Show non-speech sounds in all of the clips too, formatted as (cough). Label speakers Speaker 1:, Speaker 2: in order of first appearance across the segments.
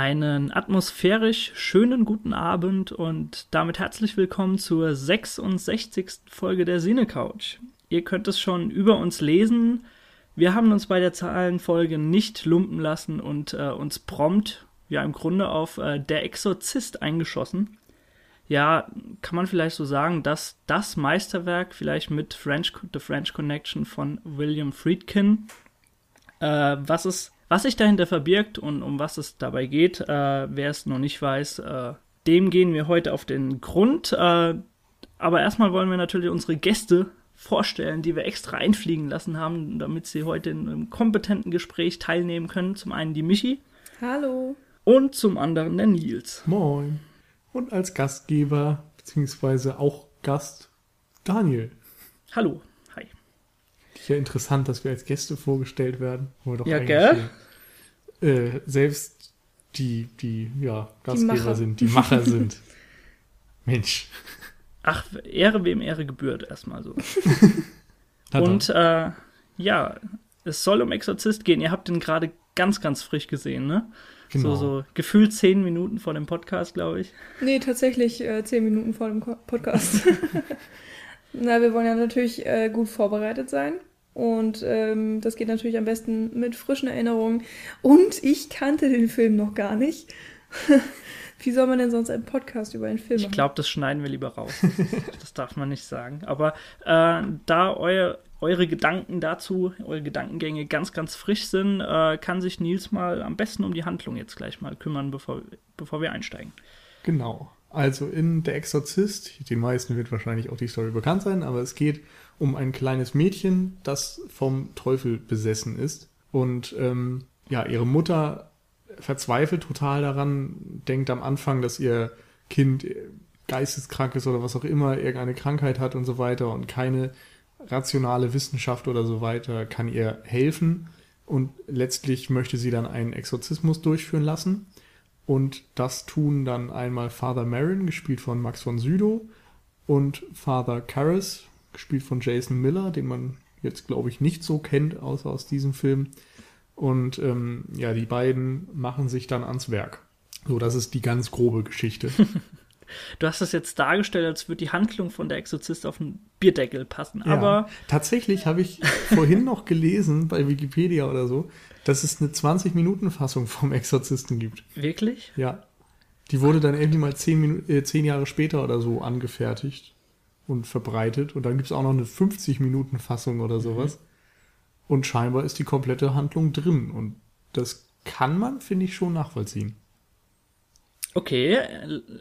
Speaker 1: Einen atmosphärisch schönen guten Abend und damit herzlich willkommen zur 66. Folge der Cine Couch. Ihr könnt es schon über uns lesen. Wir haben uns bei der Zahlenfolge nicht lumpen lassen und äh, uns prompt, ja im Grunde auf äh, Der Exorzist eingeschossen. Ja, kann man vielleicht so sagen, dass das Meisterwerk vielleicht mit French, The French Connection von William Friedkin, äh, was es was sich dahinter verbirgt und um was es dabei geht, äh, wer es noch nicht weiß, äh, dem gehen wir heute auf den Grund. Äh, aber erstmal wollen wir natürlich unsere Gäste vorstellen, die wir extra einfliegen lassen haben, damit sie heute in einem kompetenten Gespräch teilnehmen können. Zum einen die Michi.
Speaker 2: Hallo.
Speaker 1: Und zum anderen der Nils.
Speaker 3: Moin. Und als Gastgeber, beziehungsweise auch Gast, Daniel.
Speaker 1: Hallo.
Speaker 3: Ja, interessant, dass wir als Gäste vorgestellt werden.
Speaker 1: ja, gell?
Speaker 3: Äh, selbst die, die ja, Gastgeber die sind, die Macher sind. (laughs) Mensch.
Speaker 1: Ach, Ehre wem Ehre gebührt, erstmal so. (laughs) Und äh, ja, es soll um Exorzist gehen. Ihr habt ihn gerade ganz, ganz frisch gesehen, ne? Genau. So, so gefühlt zehn Minuten vor dem Podcast, glaube ich.
Speaker 2: Nee, tatsächlich äh, zehn Minuten vor dem Podcast. (laughs) Na, wir wollen ja natürlich äh, gut vorbereitet sein. Und ähm, das geht natürlich am besten mit frischen Erinnerungen. Und ich kannte den Film noch gar nicht. (laughs) Wie soll man denn sonst einen Podcast über einen Film
Speaker 1: machen? Ich glaube, das schneiden wir lieber raus. (laughs) das darf man nicht sagen. Aber äh, da euer, eure Gedanken dazu, eure Gedankengänge ganz, ganz frisch sind, äh, kann sich Nils mal am besten um die Handlung jetzt gleich mal kümmern, bevor, bevor wir einsteigen.
Speaker 3: Genau. Also in Der Exorzist, den meisten wird wahrscheinlich auch die Story bekannt sein, aber es geht um ein kleines Mädchen, das vom Teufel besessen ist. Und ähm, ja, ihre Mutter verzweifelt total daran, denkt am Anfang, dass ihr Kind geisteskrank ist oder was auch immer, irgendeine Krankheit hat und so weiter und keine rationale Wissenschaft oder so weiter kann ihr helfen. Und letztlich möchte sie dann einen Exorzismus durchführen lassen. Und das tun dann einmal Father Marin, gespielt von Max von Sydow, und Father Karras, gespielt von Jason Miller, den man jetzt, glaube ich, nicht so kennt, außer aus diesem Film. Und ähm, ja, die beiden machen sich dann ans Werk. So, das ist die ganz grobe Geschichte. (laughs)
Speaker 1: du hast das jetzt dargestellt, als würde die Handlung von der Exorzist auf einen Bierdeckel passen. Ja, aber
Speaker 3: tatsächlich habe ich vorhin noch gelesen bei Wikipedia oder so, dass es eine 20-Minuten-Fassung vom Exorzisten gibt.
Speaker 1: Wirklich?
Speaker 3: Ja. Die wurde dann irgendwie mal zehn, äh, zehn Jahre später oder so angefertigt und verbreitet. Und dann gibt es auch noch eine 50-Minuten-Fassung oder mhm. sowas. Mhm. Und scheinbar ist die komplette Handlung drin. Und das kann man, finde ich, schon nachvollziehen.
Speaker 1: Okay,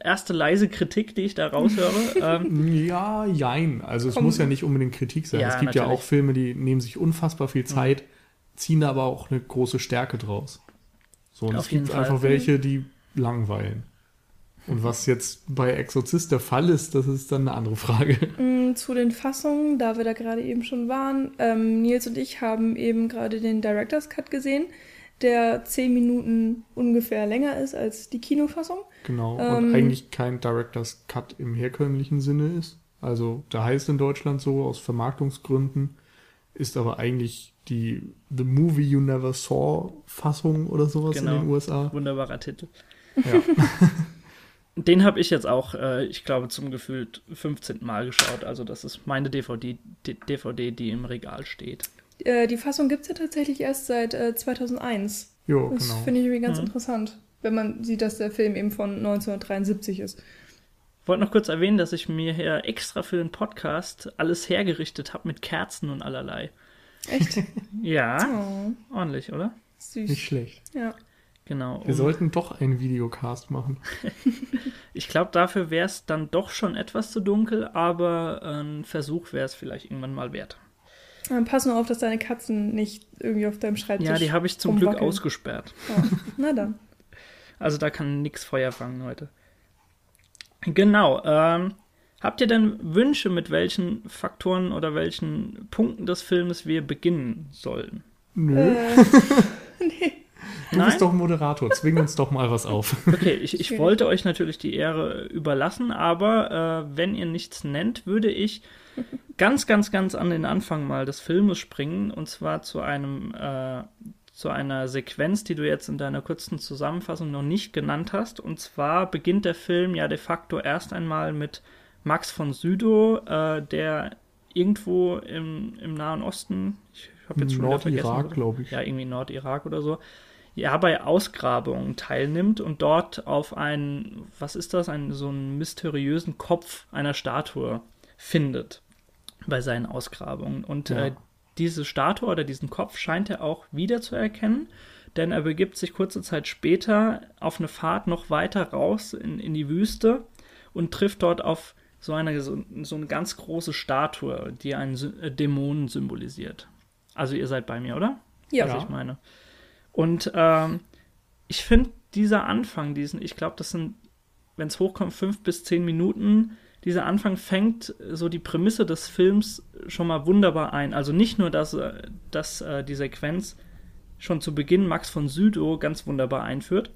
Speaker 1: erste leise Kritik, die ich da raushöre. (laughs)
Speaker 3: ähm, ja, jein. Also es Komm. muss ja nicht unbedingt Kritik sein. Ja, es gibt natürlich. ja auch Filme, die nehmen sich unfassbar viel. Zeit, mhm. ziehen aber auch eine große Stärke draus. So, und Auf es gibt Fall. einfach welche, die langweilen. Und was jetzt bei Exorzist der Fall ist, das ist dann eine andere Frage.
Speaker 2: Mm, zu den Fassungen, da wir da gerade eben schon waren. Ähm, Nils und ich haben eben gerade den Director's Cut gesehen, der zehn Minuten ungefähr länger ist als die Kinofassung.
Speaker 3: Genau, ähm, und eigentlich kein Director's Cut im herkömmlichen Sinne ist. Also da heißt in Deutschland so aus Vermarktungsgründen, ist aber eigentlich die The Movie You Never Saw Fassung oder sowas genau. in den USA.
Speaker 1: Wunderbarer Titel. Ja. (laughs) Den habe ich jetzt auch, äh, ich glaube, zum gefühlt 15. Mal geschaut. Also das ist meine DVD, die, DVD, die im Regal steht.
Speaker 2: Äh, die Fassung gibt es ja tatsächlich erst seit äh, 2001.
Speaker 3: Jo,
Speaker 2: das
Speaker 3: genau.
Speaker 2: finde ich irgendwie ganz mhm. interessant, wenn man sieht, dass der Film eben von 1973 ist.
Speaker 1: Ich wollte noch kurz erwähnen, dass ich mir hier extra für den Podcast alles hergerichtet habe mit Kerzen und allerlei.
Speaker 2: Echt? (laughs)
Speaker 1: ja. Oh. Ordentlich, oder?
Speaker 2: Süß.
Speaker 3: Nicht schlecht.
Speaker 2: Ja.
Speaker 1: Genau.
Speaker 3: Wir um, sollten doch einen Videocast machen. (laughs)
Speaker 1: ich glaube, dafür wäre es dann doch schon etwas zu dunkel, aber ein Versuch wäre es vielleicht irgendwann mal wert.
Speaker 2: Dann pass nur auf, dass deine Katzen nicht irgendwie auf deinem Schreibtisch
Speaker 1: Ja, die habe ich zum Glück ausgesperrt.
Speaker 2: Oh, na dann. (laughs)
Speaker 1: Also da kann nichts Feuer fangen heute. Genau. Ähm, habt ihr denn Wünsche, mit welchen Faktoren oder welchen Punkten des Filmes wir beginnen sollen?
Speaker 3: Nö. Äh, (laughs) nee. Du Nein? bist doch Moderator, zwing uns doch mal was auf. (laughs)
Speaker 1: Okay, ich, ich wollte euch natürlich die Ehre überlassen, aber äh, wenn ihr nichts nennt, würde ich ganz, ganz, ganz an den Anfang mal des Filmes springen und zwar zu einem, äh, zu einer Sequenz, die du jetzt in deiner kurzen Zusammenfassung noch nicht genannt hast. Und zwar beginnt der Film ja de facto erst einmal mit Max von Sydow, äh, der irgendwo im, im Nahen Osten, ich habe jetzt schon
Speaker 3: Nordirak, glaube ich.
Speaker 1: Ja, irgendwie Nordirak oder so, ja, bei Ausgrabungen teilnimmt und dort auf einen, was ist das, einen so einen mysteriösen Kopf einer Statue findet bei seinen Ausgrabungen. Und
Speaker 3: Ja.
Speaker 1: äh, diese Statue oder diesen Kopf scheint er auch wiederzuerkennen, denn er begibt sich kurze Zeit später auf eine Fahrt noch weiter raus in, in die Wüste und trifft dort auf so eine, so, so eine ganz große Statue, die einen äh, Dämonen symbolisiert. Also ihr seid bei mir, oder?
Speaker 2: Ja.
Speaker 1: Was ich meine. Und ähm, ich finde dieser Anfang, diesen, ich glaube, das sind, wenn es hochkommt, fünf bis zehn Minuten, dieser Anfang fängt so die Prämisse des Films schon mal wunderbar ein. Also nicht nur, dass, äh, dass äh, die Sequenz schon zu Beginn Max von Sydow ganz wunderbar einführt,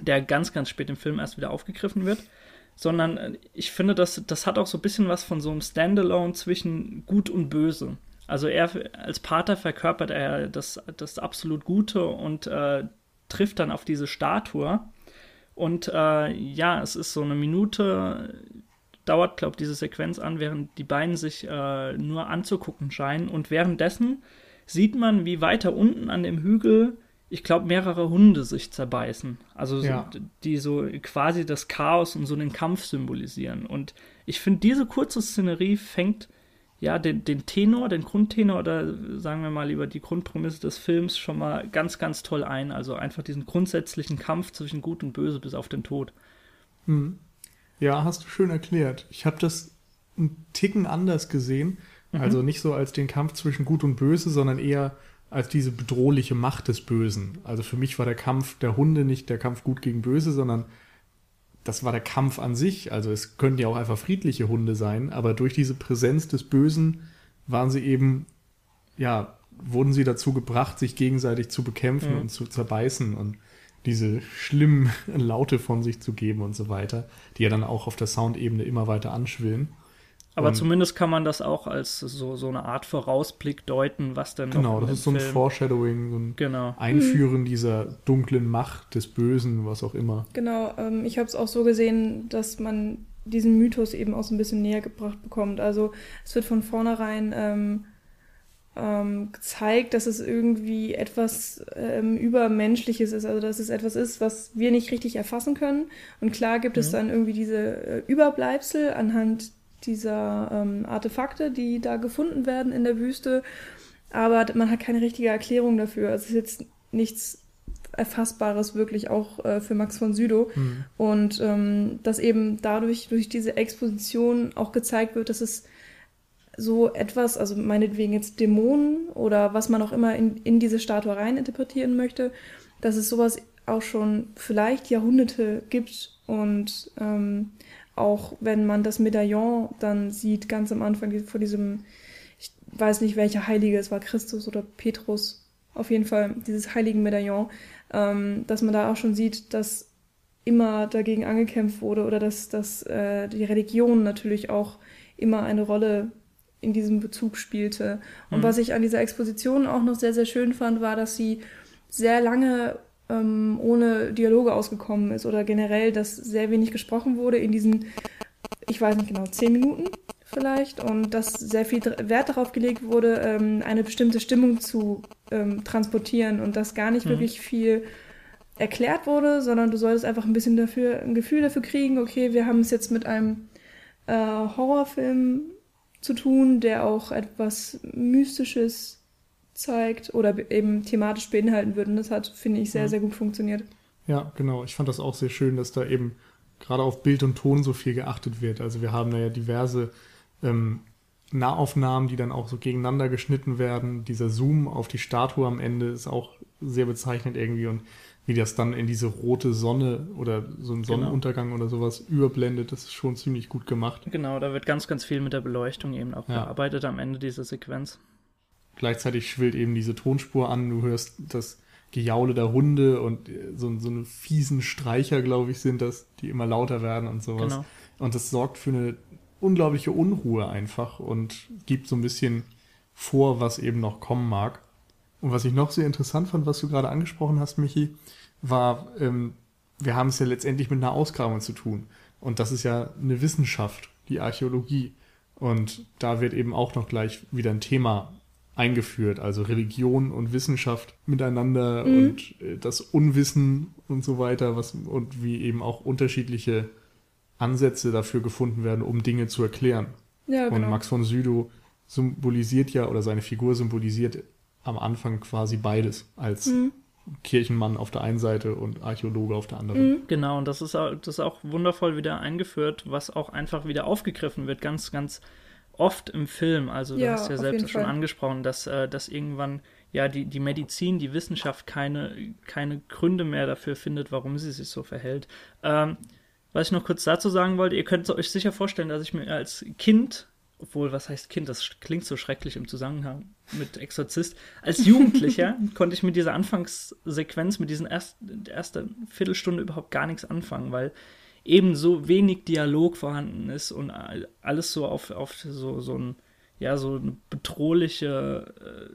Speaker 1: der ganz, ganz spät im Film erst wieder aufgegriffen wird, sondern äh, ich finde, das, das hat auch so ein bisschen was von so einem Standalone zwischen Gut und Böse. Also er als Pater verkörpert er das, das absolut Gute und äh, trifft dann auf diese Statue. Und äh, ja, es ist so eine Minute, dauert, glaube ich, diese Sequenz an, während die beiden sich äh, nur anzugucken scheinen. Und währenddessen sieht man, wie weiter unten an dem Hügel, ich glaube, mehrere Hunde sich zerbeißen. Also so,
Speaker 3: Ja.
Speaker 1: die so quasi das Chaos und so den Kampf symbolisieren. Und ich finde, diese kurze Szenerie fängt ja den, den Tenor, den Grundtenor oder sagen wir mal lieber die Grundprämisse des Films schon mal ganz, ganz toll ein. Also einfach diesen grundsätzlichen Kampf zwischen Gut und Böse bis auf den Tod.
Speaker 3: Mhm. Ja, hast du schön erklärt. Ich habe das einen Ticken anders gesehen. Also nicht so als den Kampf zwischen Gut und Böse, sondern eher als diese bedrohliche Macht des Bösen. Also für mich war der Kampf der Hunde nicht der Kampf Gut gegen Böse, sondern das war der Kampf an sich. Also es könnten ja auch einfach friedliche Hunde sein, aber durch diese Präsenz des Bösen waren sie eben, ja, wurden sie dazu gebracht, sich gegenseitig zu bekämpfen
Speaker 1: Mhm.
Speaker 3: und zu zerbeißen und diese schlimmen (laughs) Laute von sich zu geben und so weiter, die ja dann auch auf der Soundebene immer weiter anschwillen.
Speaker 1: Aber
Speaker 3: Und-
Speaker 1: zumindest kann man das auch als so, so eine Art Vorausblick deuten, was denn
Speaker 3: Genau,
Speaker 1: noch
Speaker 3: das ist so ein
Speaker 1: Film-
Speaker 3: Foreshadowing, so ein
Speaker 1: Genau.
Speaker 3: Einführen dieser dunklen Macht des Bösen, was auch immer.
Speaker 2: Genau, ähm, ich habe es auch so gesehen, dass man diesen Mythos eben auch so ein bisschen näher gebracht bekommt. Also es wird von vornherein ähm, ähm, gezeigt, dass es irgendwie etwas ähm, Übermenschliches ist, also dass es etwas ist, was wir nicht richtig erfassen können. Und klar gibt es
Speaker 1: Mhm.
Speaker 2: dann irgendwie diese äh, Überbleibsel anhand dieser ähm, Artefakte, die da gefunden werden in der Wüste. Aber man hat keine richtige Erklärung dafür. Es ist jetzt nichts Erfassbares wirklich auch äh, für Max von Sydow.
Speaker 3: Hm.
Speaker 2: Und ähm, dass eben dadurch, durch diese Exposition auch gezeigt wird, dass es so etwas, also meinetwegen jetzt Dämonen oder was man auch immer in, in diese Statue rein interpretieren möchte, dass es sowas auch schon vielleicht Jahrhunderte gibt und ähm, auch wenn man das Medaillon dann sieht, ganz am Anfang vor diesem, ich weiß nicht welcher Heilige, es war Christus oder Petrus, auf jeden Fall dieses heiligen Medaillon, ähm, dass man da auch schon sieht, dass immer dagegen angekämpft wurde oder dass, dass äh, die Religion natürlich auch immer eine Rolle in diesem Bezug spielte. Und
Speaker 1: Mhm.
Speaker 2: was ich an dieser Exposition auch noch sehr, sehr schön fand, war, dass sie sehr lange ähm, ohne Dialoge ausgekommen ist oder generell, dass sehr wenig gesprochen wurde in diesen, ich weiß nicht genau, zehn Minuten vielleicht und dass sehr viel Wert darauf gelegt wurde, ähm, eine bestimmte Stimmung zu ähm, transportieren und dass gar nicht
Speaker 1: Mhm.
Speaker 2: wirklich viel erklärt wurde, sondern du solltest einfach ein bisschen dafür, ein Gefühl dafür kriegen, okay, wir haben es jetzt mit einem äh, Horrorfilm zu tun, der auch etwas Mystisches zeigt oder be- eben thematisch beinhalten würde. Und das hat, finde ich, sehr,
Speaker 1: Mhm.
Speaker 2: sehr gut funktioniert.
Speaker 3: Ja, genau. Ich fand das auch sehr schön, dass da eben gerade auf Bild und Ton so viel geachtet wird. Also wir haben da ja diverse ähm, Nahaufnahmen, die dann auch so gegeneinander geschnitten werden. Dieser Zoom auf die Statue am Ende ist auch sehr bezeichnend irgendwie und wie das dann in diese rote Sonne oder so ein
Speaker 1: Genau.
Speaker 3: Sonnenuntergang oder sowas überblendet, das ist schon ziemlich gut gemacht.
Speaker 1: Genau, da wird ganz, ganz viel mit der Beleuchtung eben auch
Speaker 3: Ja.
Speaker 1: gearbeitet am Ende dieser Sequenz.
Speaker 3: Gleichzeitig schwillt eben diese Tonspur an, du hörst das Gejaule der Hunde und äh, so, so eine fiesen Streicher, glaube ich, sind das, die immer lauter werden und sowas.
Speaker 1: Genau.
Speaker 3: Und das sorgt für eine unglaubliche Unruhe einfach und gibt so ein bisschen vor, was eben noch kommen mag. Und was ich noch sehr interessant fand, was du gerade angesprochen hast, Michi, war, ähm, wir haben es ja letztendlich mit einer Ausgrabung zu tun. Und das ist ja eine Wissenschaft, die Archäologie. Und da wird eben auch noch gleich wieder ein Thema eingeführt, also Religion und Wissenschaft miteinander
Speaker 2: Mhm.
Speaker 3: und äh, das Unwissen und so weiter, was und wie eben auch unterschiedliche Ansätze dafür gefunden werden, um Dinge zu erklären.
Speaker 2: Ja,
Speaker 3: Und
Speaker 2: genau.
Speaker 3: Max von Sydow symbolisiert ja, oder seine Figur symbolisiert am Anfang quasi beides, als
Speaker 2: Mhm.
Speaker 3: Kirchenmann auf der einen Seite und Archäologe auf der anderen.
Speaker 2: Mhm.
Speaker 1: Genau, und das ist, auch, das ist auch wundervoll wieder eingeführt, was auch einfach wieder aufgegriffen wird, ganz, ganz oft im Film. Also, du
Speaker 2: Ja,
Speaker 1: hast ja selbst schon
Speaker 2: Fall.
Speaker 1: angesprochen, dass, äh, dass irgendwann ja die, die Medizin, die Wissenschaft keine, keine Gründe mehr dafür findet, warum sie sich so verhält. Ähm, was ich noch kurz dazu sagen wollte, ihr könnt euch sicher vorstellen, dass ich mir als Kind, obwohl, was heißt Kind, das klingt so schrecklich im Zusammenhang mit Exorzist, als (laughs) Jugendlicher konnte ich mit dieser Anfangssequenz, mit diesen ersten, ersten Viertelstunde überhaupt gar nichts anfangen, weil eben so wenig Dialog vorhanden ist und all- alles so auf, auf so, so ein, ja, so bedrohliche,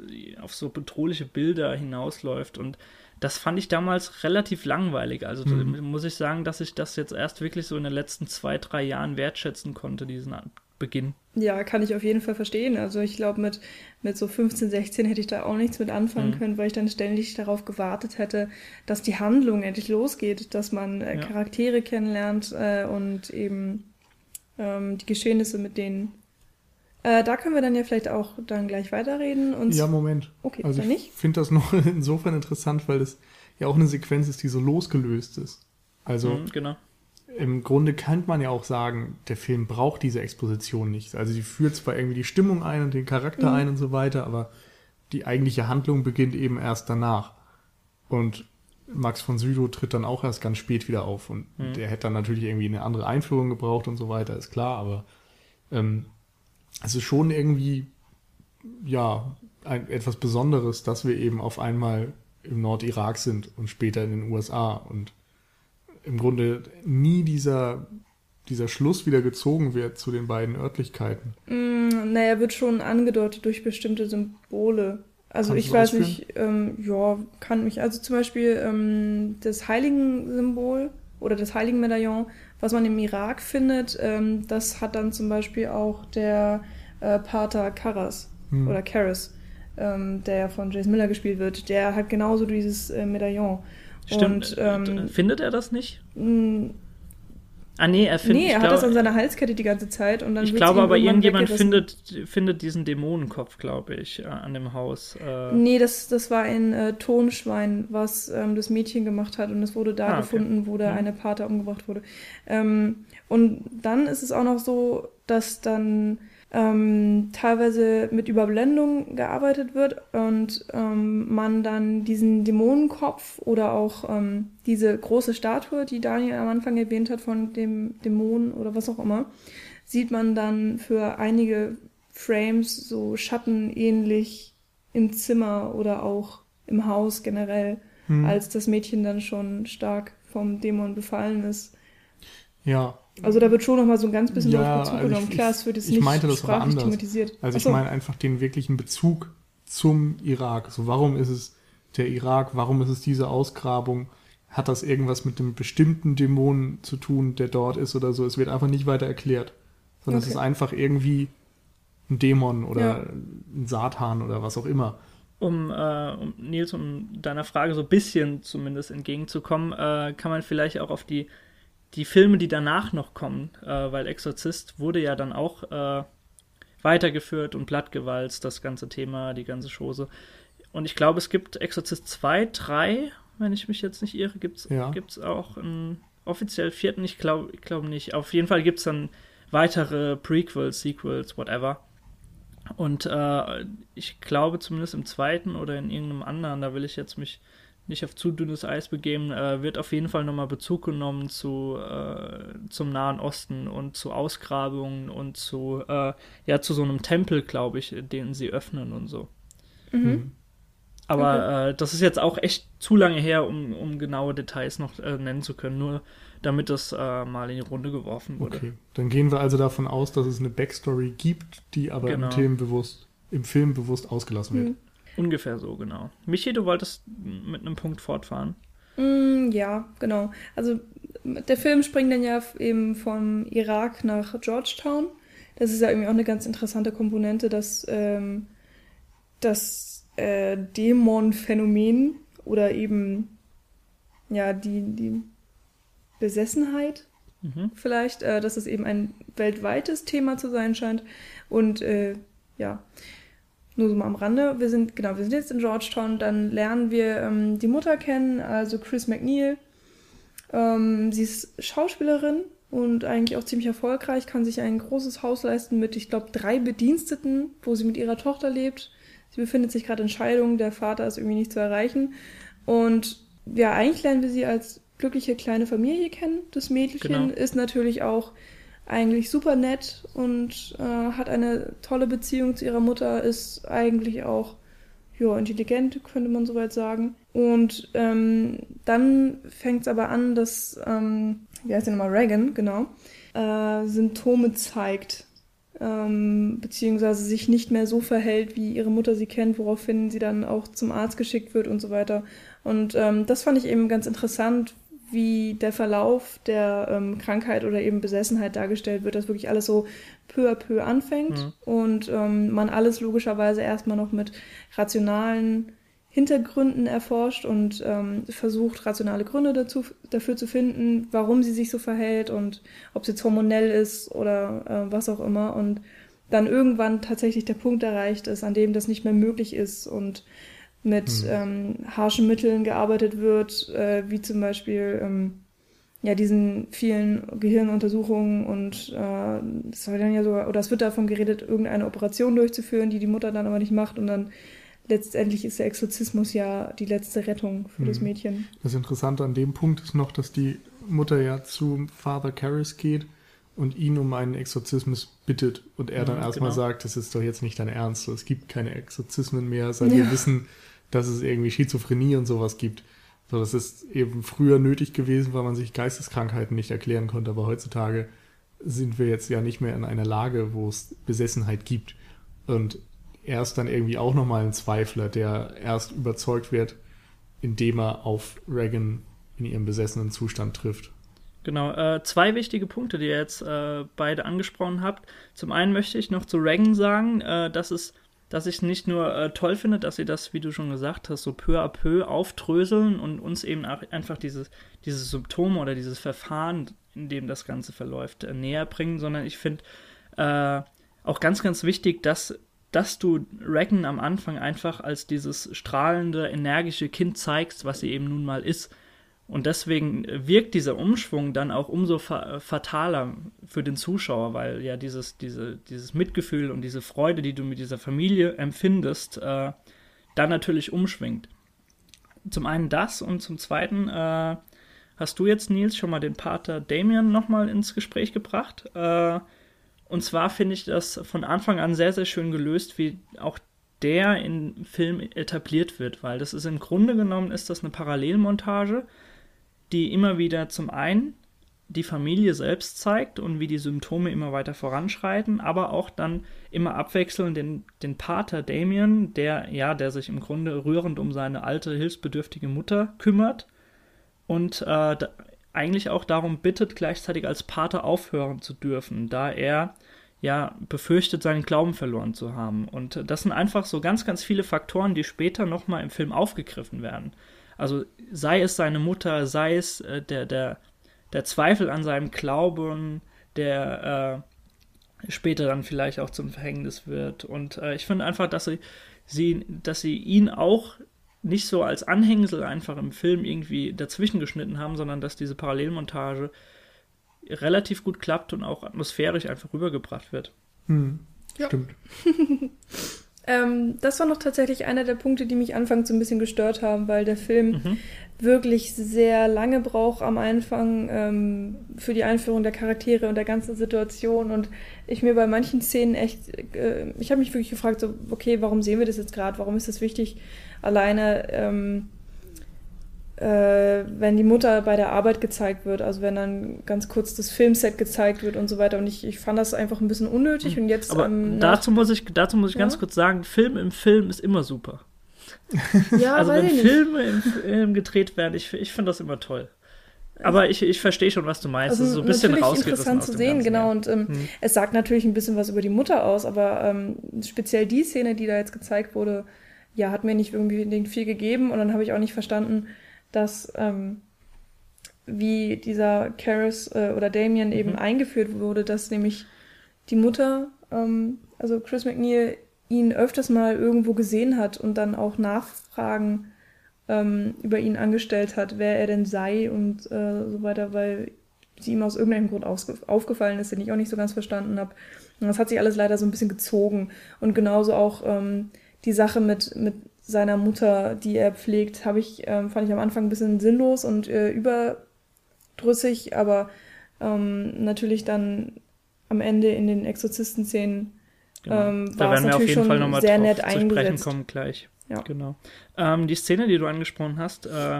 Speaker 1: äh, auf so bedrohliche Bilder hinausläuft und das fand ich damals relativ langweilig. Also
Speaker 3: Mhm.
Speaker 1: muss ich sagen, dass ich das jetzt erst wirklich so in den letzten zwei, drei Jahren wertschätzen konnte, diesen Beginn.
Speaker 2: Ja, kann ich auf jeden Fall verstehen. Also ich glaube, mit, mit so 15, 16 hätte ich da auch nichts mit anfangen
Speaker 1: Mhm.
Speaker 2: können, weil ich dann ständig darauf gewartet hätte, dass die Handlung endlich losgeht, dass man äh,
Speaker 1: Ja.
Speaker 2: Charaktere kennenlernt äh, und eben ähm, die Geschehnisse mit denen. Äh, da können wir dann ja vielleicht auch dann gleich weiterreden. Und
Speaker 3: Ja, Moment.
Speaker 2: okay,
Speaker 3: Also
Speaker 2: dann
Speaker 3: ich finde das noch (laughs) insofern interessant, weil das ja auch eine Sequenz ist, die so losgelöst ist. Also
Speaker 1: Mhm, genau.
Speaker 3: Im Grunde kann man ja auch sagen, der Film braucht diese Exposition nicht. Also sie führt zwar irgendwie die Stimmung ein und den Charakter
Speaker 2: Mhm.
Speaker 3: ein und so weiter, aber die eigentliche Handlung beginnt eben erst danach. Und Max von Sydow tritt dann auch erst ganz spät wieder auf und
Speaker 1: Mhm.
Speaker 3: der hätte dann natürlich irgendwie eine andere Einführung gebraucht und so weiter, ist klar, aber ähm, es ist schon irgendwie ja ein, etwas Besonderes, dass wir eben auf einmal im Nordirak sind und später in den USA und im Grunde nie dieser, dieser Schluss wieder gezogen wird zu den beiden Örtlichkeiten.
Speaker 2: Mm, naja, wird schon angedeutet durch bestimmte Symbole. Also
Speaker 3: Kannst
Speaker 2: ich weiß
Speaker 3: ausführen?
Speaker 2: nicht, ähm, ja, kann mich, also zum Beispiel ähm, das Heiligen-Symbol oder das Heiligen-Medaillon, was man im Irak findet, ähm, das hat dann zum Beispiel auch der äh, Pater Karras
Speaker 3: Hm.
Speaker 2: oder Karras, ähm, der von Jason Miller gespielt wird, der hat genauso dieses äh, Medaillon.
Speaker 1: Stimmt.
Speaker 2: Und, ähm,
Speaker 1: äh, findet er das nicht?
Speaker 2: mh,
Speaker 1: Ah, nee, er findet.
Speaker 2: nee, er hat
Speaker 1: glaub-
Speaker 2: das an seiner Halskette die ganze Zeit und dann
Speaker 1: Ich glaube aber, irgendjemand findet, findet diesen Dämonenkopf, glaube ich, äh, an dem Haus. Äh,
Speaker 2: Nee, das, das war ein äh, Tonschwein, was ähm, das Mädchen gemacht hat und es wurde da
Speaker 1: Ah, okay.
Speaker 2: gefunden, wo der
Speaker 1: Mhm.
Speaker 2: eine Pater umgebracht wurde. Ähm, und dann ist es auch noch so, dass dann ähm, teilweise mit Überblendung gearbeitet wird und ähm, man dann diesen Dämonenkopf oder auch ähm, diese große Statue, die Daniel am Anfang erwähnt hat von dem Dämon oder was auch immer, sieht man dann für einige Frames so schattenähnlich im Zimmer oder auch im Haus generell,
Speaker 3: Hm.
Speaker 2: als das Mädchen dann schon stark vom Dämon befallen ist.
Speaker 3: ja,
Speaker 2: Also da wird schon noch mal so ein ganz bisschen
Speaker 3: Ja,
Speaker 2: drauf Bezug
Speaker 3: also
Speaker 2: genommen.
Speaker 3: ich-
Speaker 2: Klar, es wird jetzt
Speaker 3: ich
Speaker 2: nicht
Speaker 3: meinte das aber
Speaker 2: sprachlich
Speaker 3: anders.
Speaker 2: thematisiert.
Speaker 3: also ich
Speaker 2: Ach so.
Speaker 3: meine einfach den wirklichen Bezug zum Irak. So, warum ist es der Irak? Warum ist es diese Ausgrabung? Hat das irgendwas mit einem bestimmten Dämonen zu tun, der dort ist oder so? Es wird einfach nicht weiter erklärt. Sondern es
Speaker 2: Okay.
Speaker 3: ist einfach irgendwie ein Dämon oder
Speaker 2: Ja.
Speaker 3: ein Satan oder was auch immer.
Speaker 1: Um, äh, um Nils, um deiner Frage so ein bisschen zumindest entgegenzukommen, äh, kann man vielleicht auch auf die, die Filme, die danach noch kommen, äh, weil Exorzist wurde ja dann auch äh, weitergeführt und Blattgewalzt, das ganze Thema, die ganze Chose. Und ich glaube, es gibt Exorzist 2, 3, wenn ich mich jetzt nicht irre, gibt es
Speaker 3: Ja.
Speaker 1: gibt's auch einen offiziell vierten, ich glaube ich glaub nicht. Auf jeden Fall gibt es dann weitere Prequels, Sequels, whatever. Und äh, ich glaube zumindest im zweiten oder in irgendeinem anderen, da will ich jetzt mich nicht auf zu dünnes Eis begeben, äh, wird auf jeden Fall nochmal Bezug genommen zu, äh, zum Nahen Osten und zu Ausgrabungen und zu, äh, ja, zu so einem Tempel, glaube ich, den sie öffnen und so.
Speaker 2: Mhm.
Speaker 1: Aber äh, das ist jetzt auch echt zu lange her, um, um genaue Details noch äh, nennen zu können, nur damit das äh, mal in die Runde geworfen wurde.
Speaker 3: Okay. Dann gehen wir also davon aus, dass es eine Backstory gibt, die aber
Speaker 1: Genau.
Speaker 3: im Film bewusst, im Film bewusst ausgelassen wird.
Speaker 2: Mhm.
Speaker 1: Ungefähr so, genau. Michi, du wolltest mit einem Punkt fortfahren.
Speaker 2: Mm, ja, genau. Also der Film springt dann ja eben vom Irak nach Georgetown. Das ist ja irgendwie auch eine ganz interessante Komponente, dass ähm, das äh, Dämon-Phänomen oder eben ja die, die Besessenheit mhm. vielleicht, äh, dass es eben ein weltweites Thema zu sein scheint. Und äh, ja, nur so mal am Rande. Wir sind, genau, wir sind jetzt in Georgetown, dann lernen wir ähm, die Mutter kennen, also Chris McNeil. Ähm, sie ist Schauspielerin und eigentlich auch ziemlich erfolgreich, kann sich ein großes Haus leisten mit, ich glaube, drei Bediensteten, wo sie mit ihrer Tochter lebt. Sie befindet sich gerade in Scheidung, der Vater ist irgendwie nicht zu erreichen. Und ja, eigentlich lernen wir sie als glückliche kleine Familie kennen. Das Mädchen genau. ist natürlich auch eigentlich super nett und äh, hat eine tolle Beziehung zu ihrer Mutter, ist eigentlich auch ja, intelligent, könnte man soweit sagen. Und ähm, dann fängt es aber an, dass, ähm, wie heißt der nochmal, Reagan, genau, äh, Symptome zeigt, ähm, beziehungsweise sich nicht mehr so verhält, wie ihre Mutter sie kennt, woraufhin sie dann auch zum Arzt geschickt wird und so weiter. Und ähm, das fand ich eben ganz interessant, wie der Verlauf der ähm, Krankheit oder eben Besessenheit dargestellt wird, dass wirklich alles so peu à peu anfängt mhm. und ähm, man alles logischerweise erstmal noch mit rationalen Hintergründen erforscht und ähm, versucht, rationale Gründe dazu, dafür zu finden, warum sie sich so verhält und ob es jetzt hormonell ist oder äh, was auch immer. Und dann irgendwann tatsächlich der Punkt erreicht ist, an dem das nicht mehr möglich ist und mit hm. ähm, harschen Mitteln gearbeitet wird, äh, wie zum Beispiel ähm, ja diesen vielen Gehirnuntersuchungen und äh, es soll dann ja sogar, oder es wird davon geredet, irgendeine Operation durchzuführen, die die Mutter dann aber nicht macht und dann letztendlich ist der Exorzismus ja die letzte Rettung für hm. das Mädchen.
Speaker 3: Das Interessante an dem Punkt ist noch, dass die Mutter ja zu Father Karras geht und ihn um einen Exorzismus bittet und er dann erstmal genau. sagt, das ist doch jetzt nicht dein Ernst, es gibt keine Exorzismen mehr, seit ja. (laughs) wir wissen, dass es irgendwie Schizophrenie und sowas gibt. So, das ist eben früher nötig gewesen, weil man sich Geisteskrankheiten nicht erklären konnte, aber heutzutage sind wir jetzt ja nicht mehr in einer Lage, wo es Besessenheit gibt. Und er ist dann irgendwie auch nochmal ein Zweifler, der erst überzeugt wird, indem er auf Reagan in ihrem besessenen Zustand trifft.
Speaker 1: Genau, äh, zwei wichtige Punkte, die ihr jetzt äh, beide angesprochen habt. Zum einen möchte ich noch zu Reagan sagen, äh, dass es dass ich nicht nur äh, toll finde, dass sie das, wie du schon gesagt hast, so peu à peu aufdröseln und uns eben auch einfach dieses, dieses Symptom oder dieses Verfahren, in dem das Ganze verläuft, äh, näher bringen, sondern ich finde äh, auch ganz, ganz wichtig, dass, dass du Regan am Anfang einfach als dieses strahlende, energische Kind zeigst, was sie eben nun mal ist und deswegen wirkt dieser Umschwung dann auch umso fa fataler für den Zuschauer, weil ja dieses, diese, dieses Mitgefühl und diese Freude, die du mit dieser Familie empfindest, äh, dann natürlich umschwingt. Zum einen das und zum zweiten äh, hast du jetzt, Nils, schon mal den Pater Damien nochmal ins Gespräch gebracht. Äh, und zwar finde ich das von Anfang an sehr, sehr schön gelöst, wie auch der im Film etabliert wird, weil das ist im Grunde genommen ist das eine Parallelmontage die immer wieder zum einen die Familie selbst zeigt und wie die Symptome immer weiter voranschreiten, aber auch dann immer abwechselnd den, den Pater Damien, der, ja, der sich im Grunde rührend um seine alte, hilfsbedürftige Mutter kümmert und äh, eigentlich auch darum bittet, gleichzeitig als Pater aufhören zu dürfen, da er ja befürchtet, seinen Glauben verloren zu haben. Und das sind einfach so ganz, ganz viele Faktoren, die später nochmal im Film aufgegriffen werden. Also sei es seine Mutter, sei es äh, der, der, der Zweifel an seinem Glauben, der äh, später dann vielleicht auch zum Verhängnis wird. Und äh, ich finde einfach, dass sie, sie, dass sie ihn auch nicht so als Anhängsel einfach im Film irgendwie dazwischen geschnitten haben, sondern dass diese Parallelmontage relativ gut klappt und auch atmosphärisch einfach rübergebracht wird.
Speaker 3: Hm, ja. Stimmt. (laughs)
Speaker 2: Ähm, das war noch tatsächlich einer der Punkte, die mich anfangs so ein bisschen gestört haben, weil der Film mhm. wirklich sehr lange braucht am Anfang ähm, für die Einführung der Charaktere und der ganzen Situation und ich mir bei manchen Szenen echt, äh, ich habe mich wirklich gefragt, so, okay, warum sehen wir das jetzt gerade? Warum ist das wichtig, alleine ähm, äh, wenn die Mutter bei der Arbeit gezeigt wird, also wenn dann ganz kurz das Filmset gezeigt wird und so weiter. Und ich, ich fand das einfach ein bisschen unnötig. Und jetzt.
Speaker 1: Aber ähm, dazu muss ich, dazu muss ich ja? ganz kurz sagen, Film im Film ist immer super. (laughs)
Speaker 2: Ja,
Speaker 1: also
Speaker 2: weiß
Speaker 1: wenn
Speaker 2: ich nicht.
Speaker 1: Filme im, im gedreht werden, ich, ich finde das immer toll. Aber ich, ich verstehe schon, was du meinst.
Speaker 2: Also
Speaker 1: es ist so ein bisschen rausgerissen
Speaker 2: interessant
Speaker 1: aus
Speaker 2: zu sehen,
Speaker 1: Ganzen,
Speaker 2: genau.
Speaker 1: ja.
Speaker 2: Und ähm,
Speaker 1: Hm.
Speaker 2: es sagt natürlich ein bisschen was über die Mutter aus, aber ähm, speziell die Szene, die da jetzt gezeigt wurde, ja, hat mir nicht irgendwie viel gegeben. Und dann habe ich auch nicht verstanden, dass ähm, wie dieser Karis äh, oder Damien eben
Speaker 1: Mhm.
Speaker 2: eingeführt wurde, dass nämlich die Mutter, ähm, also Chris McNeil, ihn öfters mal irgendwo gesehen hat und dann auch Nachfragen ähm, über ihn angestellt hat, wer er denn sei und äh, so weiter, weil sie ihm aus irgendeinem Grund aufgefallen ist, den ich auch nicht so ganz verstanden habe. Und das hat sich alles leider so ein bisschen gezogen. Und genauso auch ähm, die Sache mit, mit seiner Mutter, die er pflegt, habe ich, ähm, fand ich am Anfang ein bisschen sinnlos und äh, überdrüssig, aber ähm, natürlich dann am Ende in den Exorzisten-Szenen
Speaker 1: Genau.
Speaker 2: ähm,
Speaker 1: da
Speaker 2: war es
Speaker 1: werden wir auf
Speaker 2: natürlich
Speaker 1: jeden Fall
Speaker 2: schon
Speaker 1: nochmal
Speaker 2: sehr
Speaker 1: drauf
Speaker 2: nett
Speaker 1: zu sprechen kommen gleich.
Speaker 2: Ja.
Speaker 1: Genau. Ähm, die Szene, die du angesprochen hast, äh,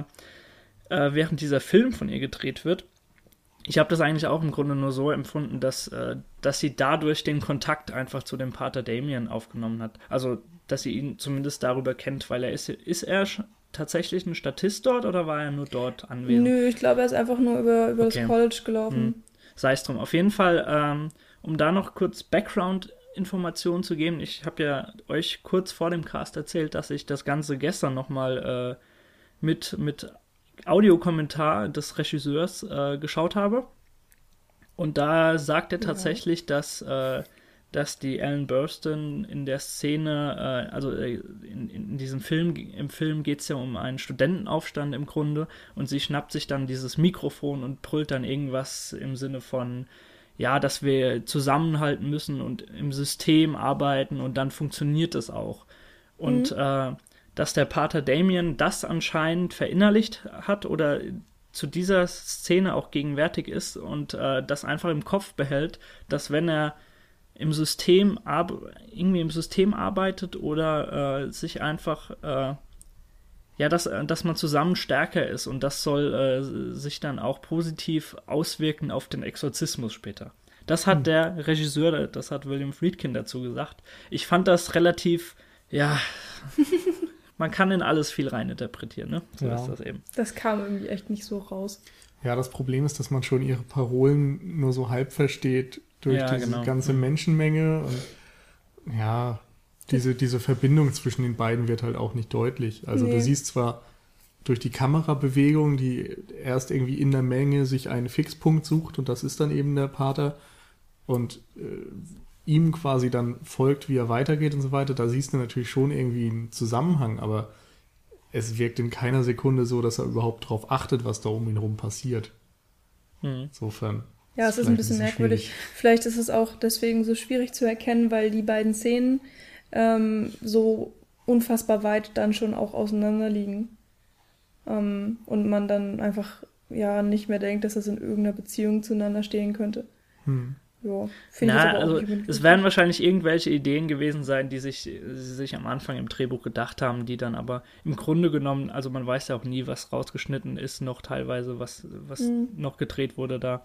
Speaker 1: äh, während dieser Film von ihr gedreht wird, ich habe das eigentlich auch im Grunde nur so empfunden, dass, äh, dass sie dadurch den Kontakt einfach zu dem Pater Damien aufgenommen hat. Also, dass sie ihn zumindest darüber kennt, weil er ist, ist er tatsächlich ein Statist dort oder war er nur dort anwesend?
Speaker 2: Nö, ich glaube, er ist einfach nur über, über
Speaker 1: Okay.
Speaker 2: das College gelaufen.
Speaker 1: sei es drum. Auf jeden Fall, ähm, um da noch kurz Background-Informationen zu geben, ich habe ja euch kurz vor dem Cast erzählt, dass ich das Ganze gestern nochmal äh, mit, mit Audiokommentar des Regisseurs äh, geschaut habe. Und da sagt er
Speaker 2: Ja.
Speaker 1: tatsächlich, dass, äh, dass die Ellen Burstyn in der Szene, äh, also äh, in, in diesem Film, im Film geht es ja um einen Studentenaufstand im Grunde und sie schnappt sich dann dieses Mikrofon und brüllt dann irgendwas im Sinne von, ja, dass wir zusammenhalten müssen und im System arbeiten und dann funktioniert es auch. Und äh, dass der Pater Damien das anscheinend verinnerlicht hat oder zu dieser Szene auch gegenwärtig ist und äh, das einfach im Kopf behält, dass wenn er im System arbe- irgendwie im System arbeitet oder äh, sich einfach äh, ja, dass, äh, dass man zusammen stärker ist und das soll äh, sich dann auch positiv auswirken auf den Exorzismus später. Das hat der Regisseur, das hat William Friedkin dazu gesagt. Ich fand das relativ, ja, (laughs) man kann in alles viel reininterpretieren, ne? So
Speaker 3: Ja.
Speaker 1: ist das eben.
Speaker 2: Das kam irgendwie echt nicht so raus.
Speaker 3: Ja, das Problem ist, dass man schon ihre Parolen nur so halb versteht durch
Speaker 1: Ja,
Speaker 3: diese
Speaker 1: genau.
Speaker 3: ganze. Menschenmenge und ja, diese, diese Verbindung zwischen den beiden wird halt auch nicht deutlich. Also
Speaker 2: Nee.
Speaker 3: du siehst zwar durch die Kamerabewegung, die erst irgendwie in der Menge sich einen Fixpunkt sucht und das ist dann eben der Pater und äh, ihm quasi dann folgt, wie er weitergeht und so weiter, da siehst du natürlich schon irgendwie einen Zusammenhang, aber es wirkt in keiner Sekunde so, dass er überhaupt darauf achtet, was da um ihn herum passiert.
Speaker 1: Mhm.
Speaker 3: Insofern.
Speaker 2: Ja, es ist
Speaker 3: vielleicht
Speaker 2: ein bisschen merkwürdig.
Speaker 3: schwierig.
Speaker 2: Vielleicht ist es auch deswegen so schwierig zu erkennen, weil die beiden Szenen ähm, so unfassbar weit dann schon auch auseinander liegen. Ähm, und man dann einfach ja nicht mehr denkt, dass das in irgendeiner Beziehung zueinander stehen könnte.
Speaker 3: Hm.
Speaker 2: Ja, finde ich
Speaker 1: Na,
Speaker 2: aber auch
Speaker 1: also es werden wahrscheinlich irgendwelche Ideen gewesen sein, die sich, sie sich am Anfang im Drehbuch gedacht haben, die dann aber im Grunde genommen, also man weiß ja auch nie, was rausgeschnitten ist, noch teilweise, was, was
Speaker 2: Mhm.
Speaker 1: noch gedreht wurde da.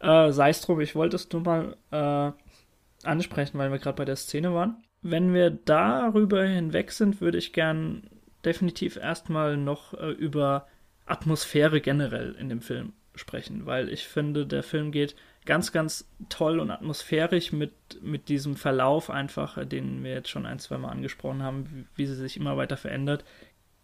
Speaker 1: Äh, Sei es drum, ich wollte es nur mal äh, ansprechen, weil wir gerade bei der Szene waren. Wenn wir darüber hinweg sind, würde ich gern definitiv erstmal noch äh, über Atmosphäre generell in dem Film sprechen, weil ich finde, der Film geht ganz, ganz toll und atmosphärisch mit, mit diesem Verlauf einfach, äh, den wir jetzt schon ein, zwei Mal angesprochen haben, wie, wie sie sich immer weiter verändert,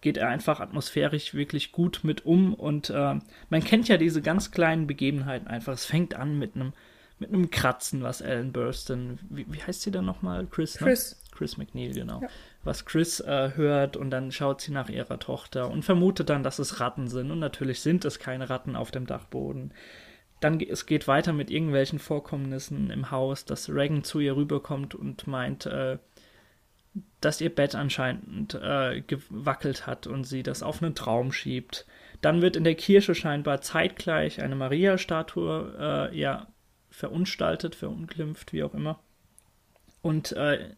Speaker 1: geht er einfach atmosphärisch wirklich gut mit um und äh, man kennt ja diese ganz kleinen Begebenheiten einfach. Es fängt an mit einem mit einem Kratzen, was Ellen Burstyn, wie, wie heißt sie dann nochmal? Chris, ne?
Speaker 2: Chris.
Speaker 1: Chris McNeil, genau.
Speaker 2: Ja.
Speaker 1: Was Chris äh, hört und dann schaut sie nach ihrer Tochter und vermutet dann, dass es Ratten sind. Und natürlich sind es keine Ratten auf dem Dachboden. Dann es geht weiter mit irgendwelchen Vorkommnissen im Haus, dass Reagan zu ihr rüberkommt und meint, äh, dass ihr Bett anscheinend äh, gewackelt hat und sie das auf einen Traum schiebt. Dann wird in der Kirche scheinbar zeitgleich eine Maria-Statue äh, ja, verunstaltet, verunglimpft, wie auch immer. Und äh,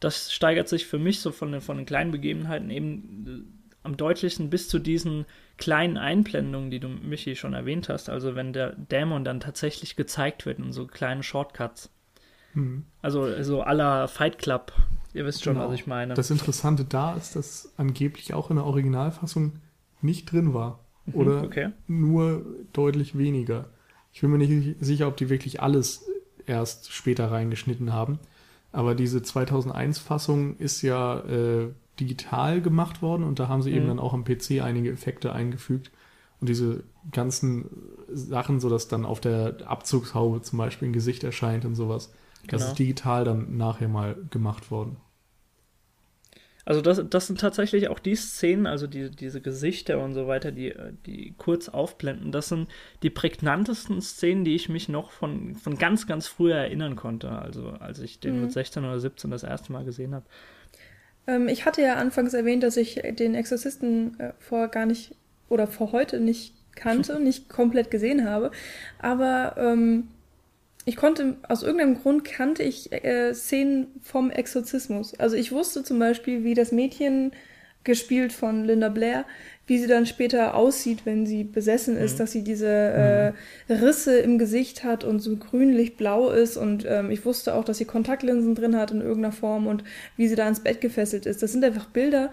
Speaker 1: das steigert sich für mich so von den, von den kleinen Begebenheiten eben äh, am deutlichsten bis zu diesen kleinen Einblendungen, die du, Michi, schon erwähnt hast. Also wenn der Dämon dann tatsächlich gezeigt wird in so kleinen Shortcuts.
Speaker 3: Hm.
Speaker 1: Also so aller Fight Club Ihr wisst schon,
Speaker 3: Genau.
Speaker 1: was ich meine.
Speaker 3: Das Interessante da ist, dass angeblich auch in der Originalfassung nicht drin war.
Speaker 1: Mhm,
Speaker 3: Oder
Speaker 1: okay.
Speaker 3: nur deutlich weniger. Ich bin mir nicht sicher, ob die wirklich alles erst später reingeschnitten haben. Aber diese 2001-Fassung ist ja äh, digital gemacht worden und da haben sie eben
Speaker 1: Mhm.
Speaker 3: dann auch am PC einige Effekte eingefügt. Und diese ganzen Sachen, so dass dann auf der Abzugshaube zum Beispiel ein Gesicht erscheint und sowas, das
Speaker 1: Genau.
Speaker 3: ist digital dann nachher mal gemacht worden.
Speaker 1: Also das, das sind tatsächlich auch die Szenen, also die, diese Gesichter und so weiter, die, die kurz aufblenden, das sind die prägnantesten Szenen, die ich mich noch von, von ganz, ganz früher erinnern konnte. Also als ich den
Speaker 2: Mhm.
Speaker 1: mit 16 oder 17 das erste Mal gesehen habe.
Speaker 2: Ähm, ich hatte ja anfangs erwähnt, dass ich den Exorzisten äh, vor gar nicht oder vor heute nicht kannte, (laughs) nicht komplett gesehen habe. Aber ähm, ich konnte, aus irgendeinem Grund kannte ich äh, Szenen vom Exorzismus. Also ich wusste zum Beispiel, wie das Mädchen, gespielt von Linda Blair, wie sie dann später aussieht, wenn sie besessen ist,
Speaker 1: Mhm.
Speaker 2: dass sie diese äh, Risse im Gesicht hat und so grünlich-blau ist. Und ähm, ich wusste auch, dass sie Kontaktlinsen drin hat in irgendeiner Form und wie sie da ans Bett gefesselt ist. Das sind einfach Bilder,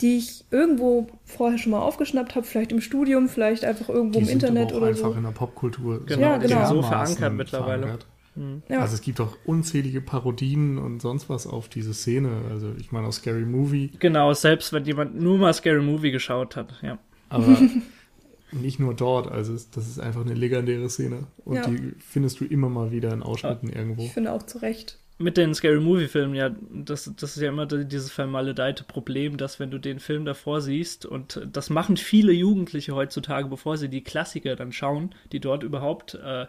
Speaker 2: die ich irgendwo vorher schon mal aufgeschnappt habe, vielleicht im Studium, vielleicht einfach irgendwo
Speaker 3: Die
Speaker 2: im
Speaker 3: sind
Speaker 2: Internet
Speaker 3: aber auch
Speaker 2: oder
Speaker 3: einfach
Speaker 2: so.
Speaker 3: in der Popkultur
Speaker 1: Genau,
Speaker 2: Ja, genau.
Speaker 1: so
Speaker 3: dermaßen
Speaker 1: verankert mittlerweile.
Speaker 3: verankert.
Speaker 1: Hm.
Speaker 2: Ja.
Speaker 3: Also es gibt auch unzählige Parodien und sonst was auf diese Szene. Also ich meine aus Scary Movie,
Speaker 1: Genau, selbst wenn jemand nur mal Scary Movie geschaut hat, ja.
Speaker 3: aber (laughs) nicht nur dort. Also das ist einfach eine legendäre Szene und
Speaker 2: Ja.
Speaker 3: die findest du immer mal wieder in Ausschnitten irgendwo.
Speaker 2: Ich finde auch zu Recht.
Speaker 1: Mit den Scary Movie Filmen, ja, das, das ist ja immer dieses vermaledeite Problem, dass wenn du den Film davor siehst, und das machen viele Jugendliche heutzutage, bevor sie die Klassiker dann schauen, die dort überhaupt äh,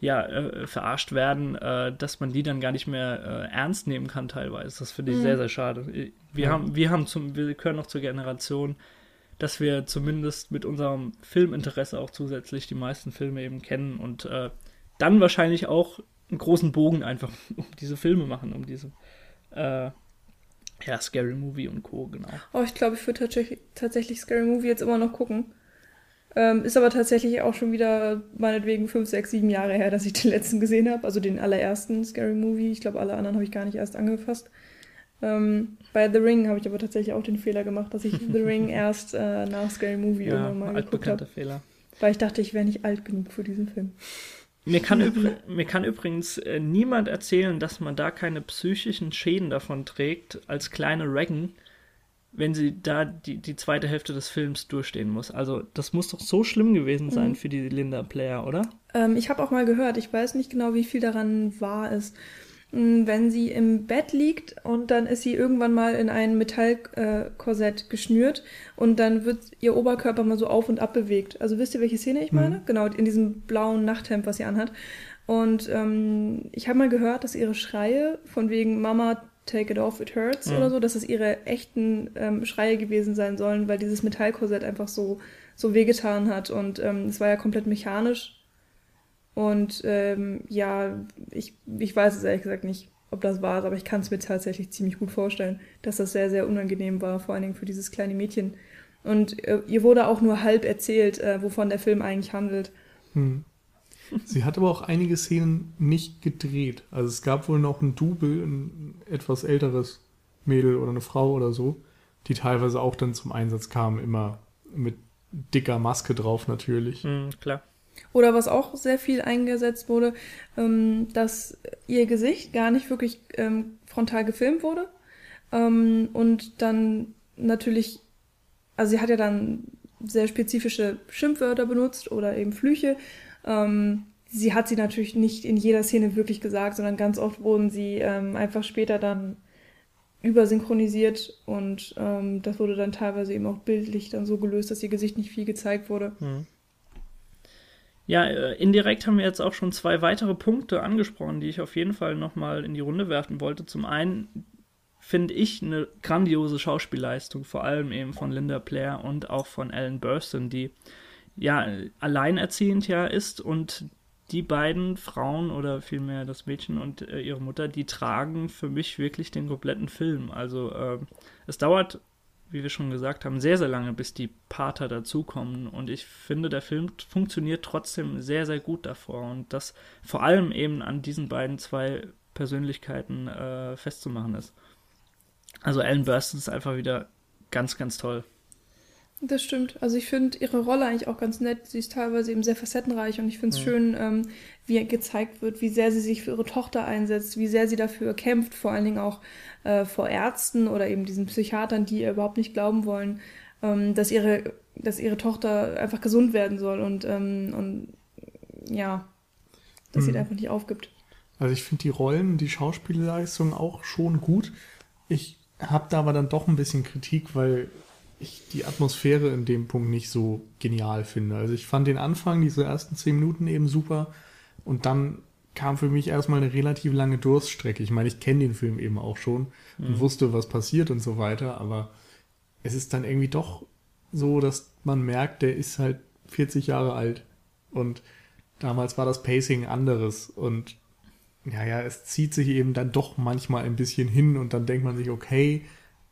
Speaker 1: ja, äh, verarscht werden, äh, dass man die dann gar nicht mehr äh, ernst nehmen kann teilweise. Das finde ich
Speaker 2: Mhm.
Speaker 1: sehr, sehr schade. Wir
Speaker 3: Ja.
Speaker 1: haben, wir haben zum, wir gehören noch zur Generation, dass wir zumindest mit unserem Filminteresse auch zusätzlich die meisten Filme eben kennen und äh, dann wahrscheinlich auch einen großen Bogen einfach (laughs) um diese Filme machen, um diese äh, ja, Scary Movie und Co. genau.
Speaker 2: Oh, ich glaube, ich würde tatsächlich, tatsächlich Scary Movie jetzt immer noch gucken. Ähm, ist aber tatsächlich auch schon wieder meinetwegen fünf, sechs, sieben Jahre her, dass ich den letzten gesehen habe. Also den allerersten Scary Movie. Ich glaube, alle anderen habe ich gar nicht erst angefasst. Ähm, bei The Ring habe ich aber tatsächlich auch den Fehler gemacht, dass ich (laughs) The Ring erst äh, nach Scary Movie
Speaker 1: Ja,
Speaker 2: irgendwann mal geguckt habe.
Speaker 1: Fehler.
Speaker 2: Weil ich dachte, ich wäre nicht alt genug für diesen Film.
Speaker 1: Mir kann, übr (laughs) mir kann übrigens äh, niemand erzählen, dass man da keine psychischen Schäden davon trägt, als kleine Regan, wenn sie da die, die zweite Hälfte des Films durchstehen muss. Also, das muss doch so schlimm gewesen sein
Speaker 2: Mhm.
Speaker 1: für die Linda Player, oder?
Speaker 2: Ähm, ich habe auch mal gehört, ich weiß nicht genau, wie viel daran wahr ist. Mm, Wenn sie im Bett liegt und dann ist sie irgendwann mal in ein Metallkorsett äh, geschnürt und dann wird ihr Oberkörper mal so auf und ab bewegt. Also wisst ihr, welche Szene ich
Speaker 3: Mhm.
Speaker 2: meine? Genau, in diesem blauen Nachthemd, was sie anhat. Und ähm, ich habe mal gehört, dass ihre Schreie von wegen Mama, take it off, it hurts
Speaker 1: Mhm.
Speaker 2: oder so, dass es ihre echten ähm, Schreie gewesen sein sollen, weil dieses Metallkorsett einfach so, so wehgetan hat. Und ähm, es war ja komplett mechanisch. Und ähm, ja, ich, ich weiß es ehrlich gesagt nicht, ob das war, aber ich kann es mir tatsächlich ziemlich gut vorstellen, dass das sehr, sehr unangenehm war, vor allen Dingen für dieses kleine Mädchen. Und äh, ihr wurde auch nur halb erzählt, äh, wovon der Film eigentlich handelt.
Speaker 3: Hm. Sie hat aber auch einige Szenen nicht gedreht. Also es gab wohl noch ein Double, ein etwas älteres Mädel oder eine Frau oder so, die teilweise auch dann zum Einsatz kamen, immer mit dicker Maske drauf natürlich.
Speaker 1: Mhm, klar.
Speaker 2: Oder was auch sehr viel eingesetzt wurde, ähm, dass ihr Gesicht gar nicht wirklich ähm, frontal gefilmt wurde. Ähm, und dann natürlich, also sie hat ja dann sehr spezifische Schimpfwörter benutzt oder eben Flüche. Ähm, sie hat sie natürlich nicht in jeder Szene wirklich gesagt, sondern ganz oft wurden sie ähm, einfach später dann übersynchronisiert und ähm, das wurde dann teilweise eben auch bildlich dann so gelöst, dass ihr Gesicht nicht viel gezeigt wurde.
Speaker 1: Mhm. Ja, äh, indirekt haben wir jetzt auch schon zwei weitere Punkte angesprochen, die ich auf jeden Fall nochmal in die Runde werfen wollte. Zum einen finde ich eine grandiose Schauspielleistung, vor allem eben von Linda Blair und auch von Ellen Burstyn, die ja alleinerziehend ja ist und die beiden Frauen oder vielmehr das Mädchen und äh, ihre Mutter, die tragen für mich wirklich den kompletten Film. Also äh, es dauert, wie wir schon gesagt haben, sehr, sehr lange, bis die Pater dazukommen. Und ich finde, der Film funktioniert trotzdem sehr, sehr gut davor. Und das vor allem eben an diesen beiden zwei Persönlichkeiten äh, festzumachen ist. Also Ellen Burstyn ist einfach wieder ganz, ganz toll.
Speaker 2: Das stimmt. Also ich finde ihre Rolle eigentlich auch ganz nett. Sie ist teilweise eben sehr facettenreich und ich finde es
Speaker 1: Mhm.
Speaker 2: schön, ähm, wie gezeigt wird, wie sehr sie sich für ihre Tochter einsetzt, wie sehr sie dafür kämpft, vor allen Dingen auch äh, vor Ärzten oder eben diesen Psychiatern, die ihr überhaupt nicht glauben wollen, ähm, dass ihre, dass ihre Tochter einfach gesund werden soll und, ähm, und ja, dass sie
Speaker 3: Mhm.
Speaker 2: da einfach nicht aufgibt.
Speaker 3: Also ich finde die Rollen, die Schauspielleistung auch schon gut. Ich habe da aber dann doch ein bisschen Kritik, weil ich die Atmosphäre in dem Punkt nicht so genial finde. Also ich fand den Anfang, diese ersten zehn Minuten eben super und dann kam für mich erstmal eine relativ lange Durststrecke. Ich meine, ich kenne den Film eben auch schon und wusste, was passiert und so weiter, aber es ist dann irgendwie doch so, dass man merkt, der ist halt 40 Jahre alt und damals war das Pacing anderes und ja, ja, es zieht sich eben dann doch manchmal ein bisschen hin und dann denkt man sich, okay,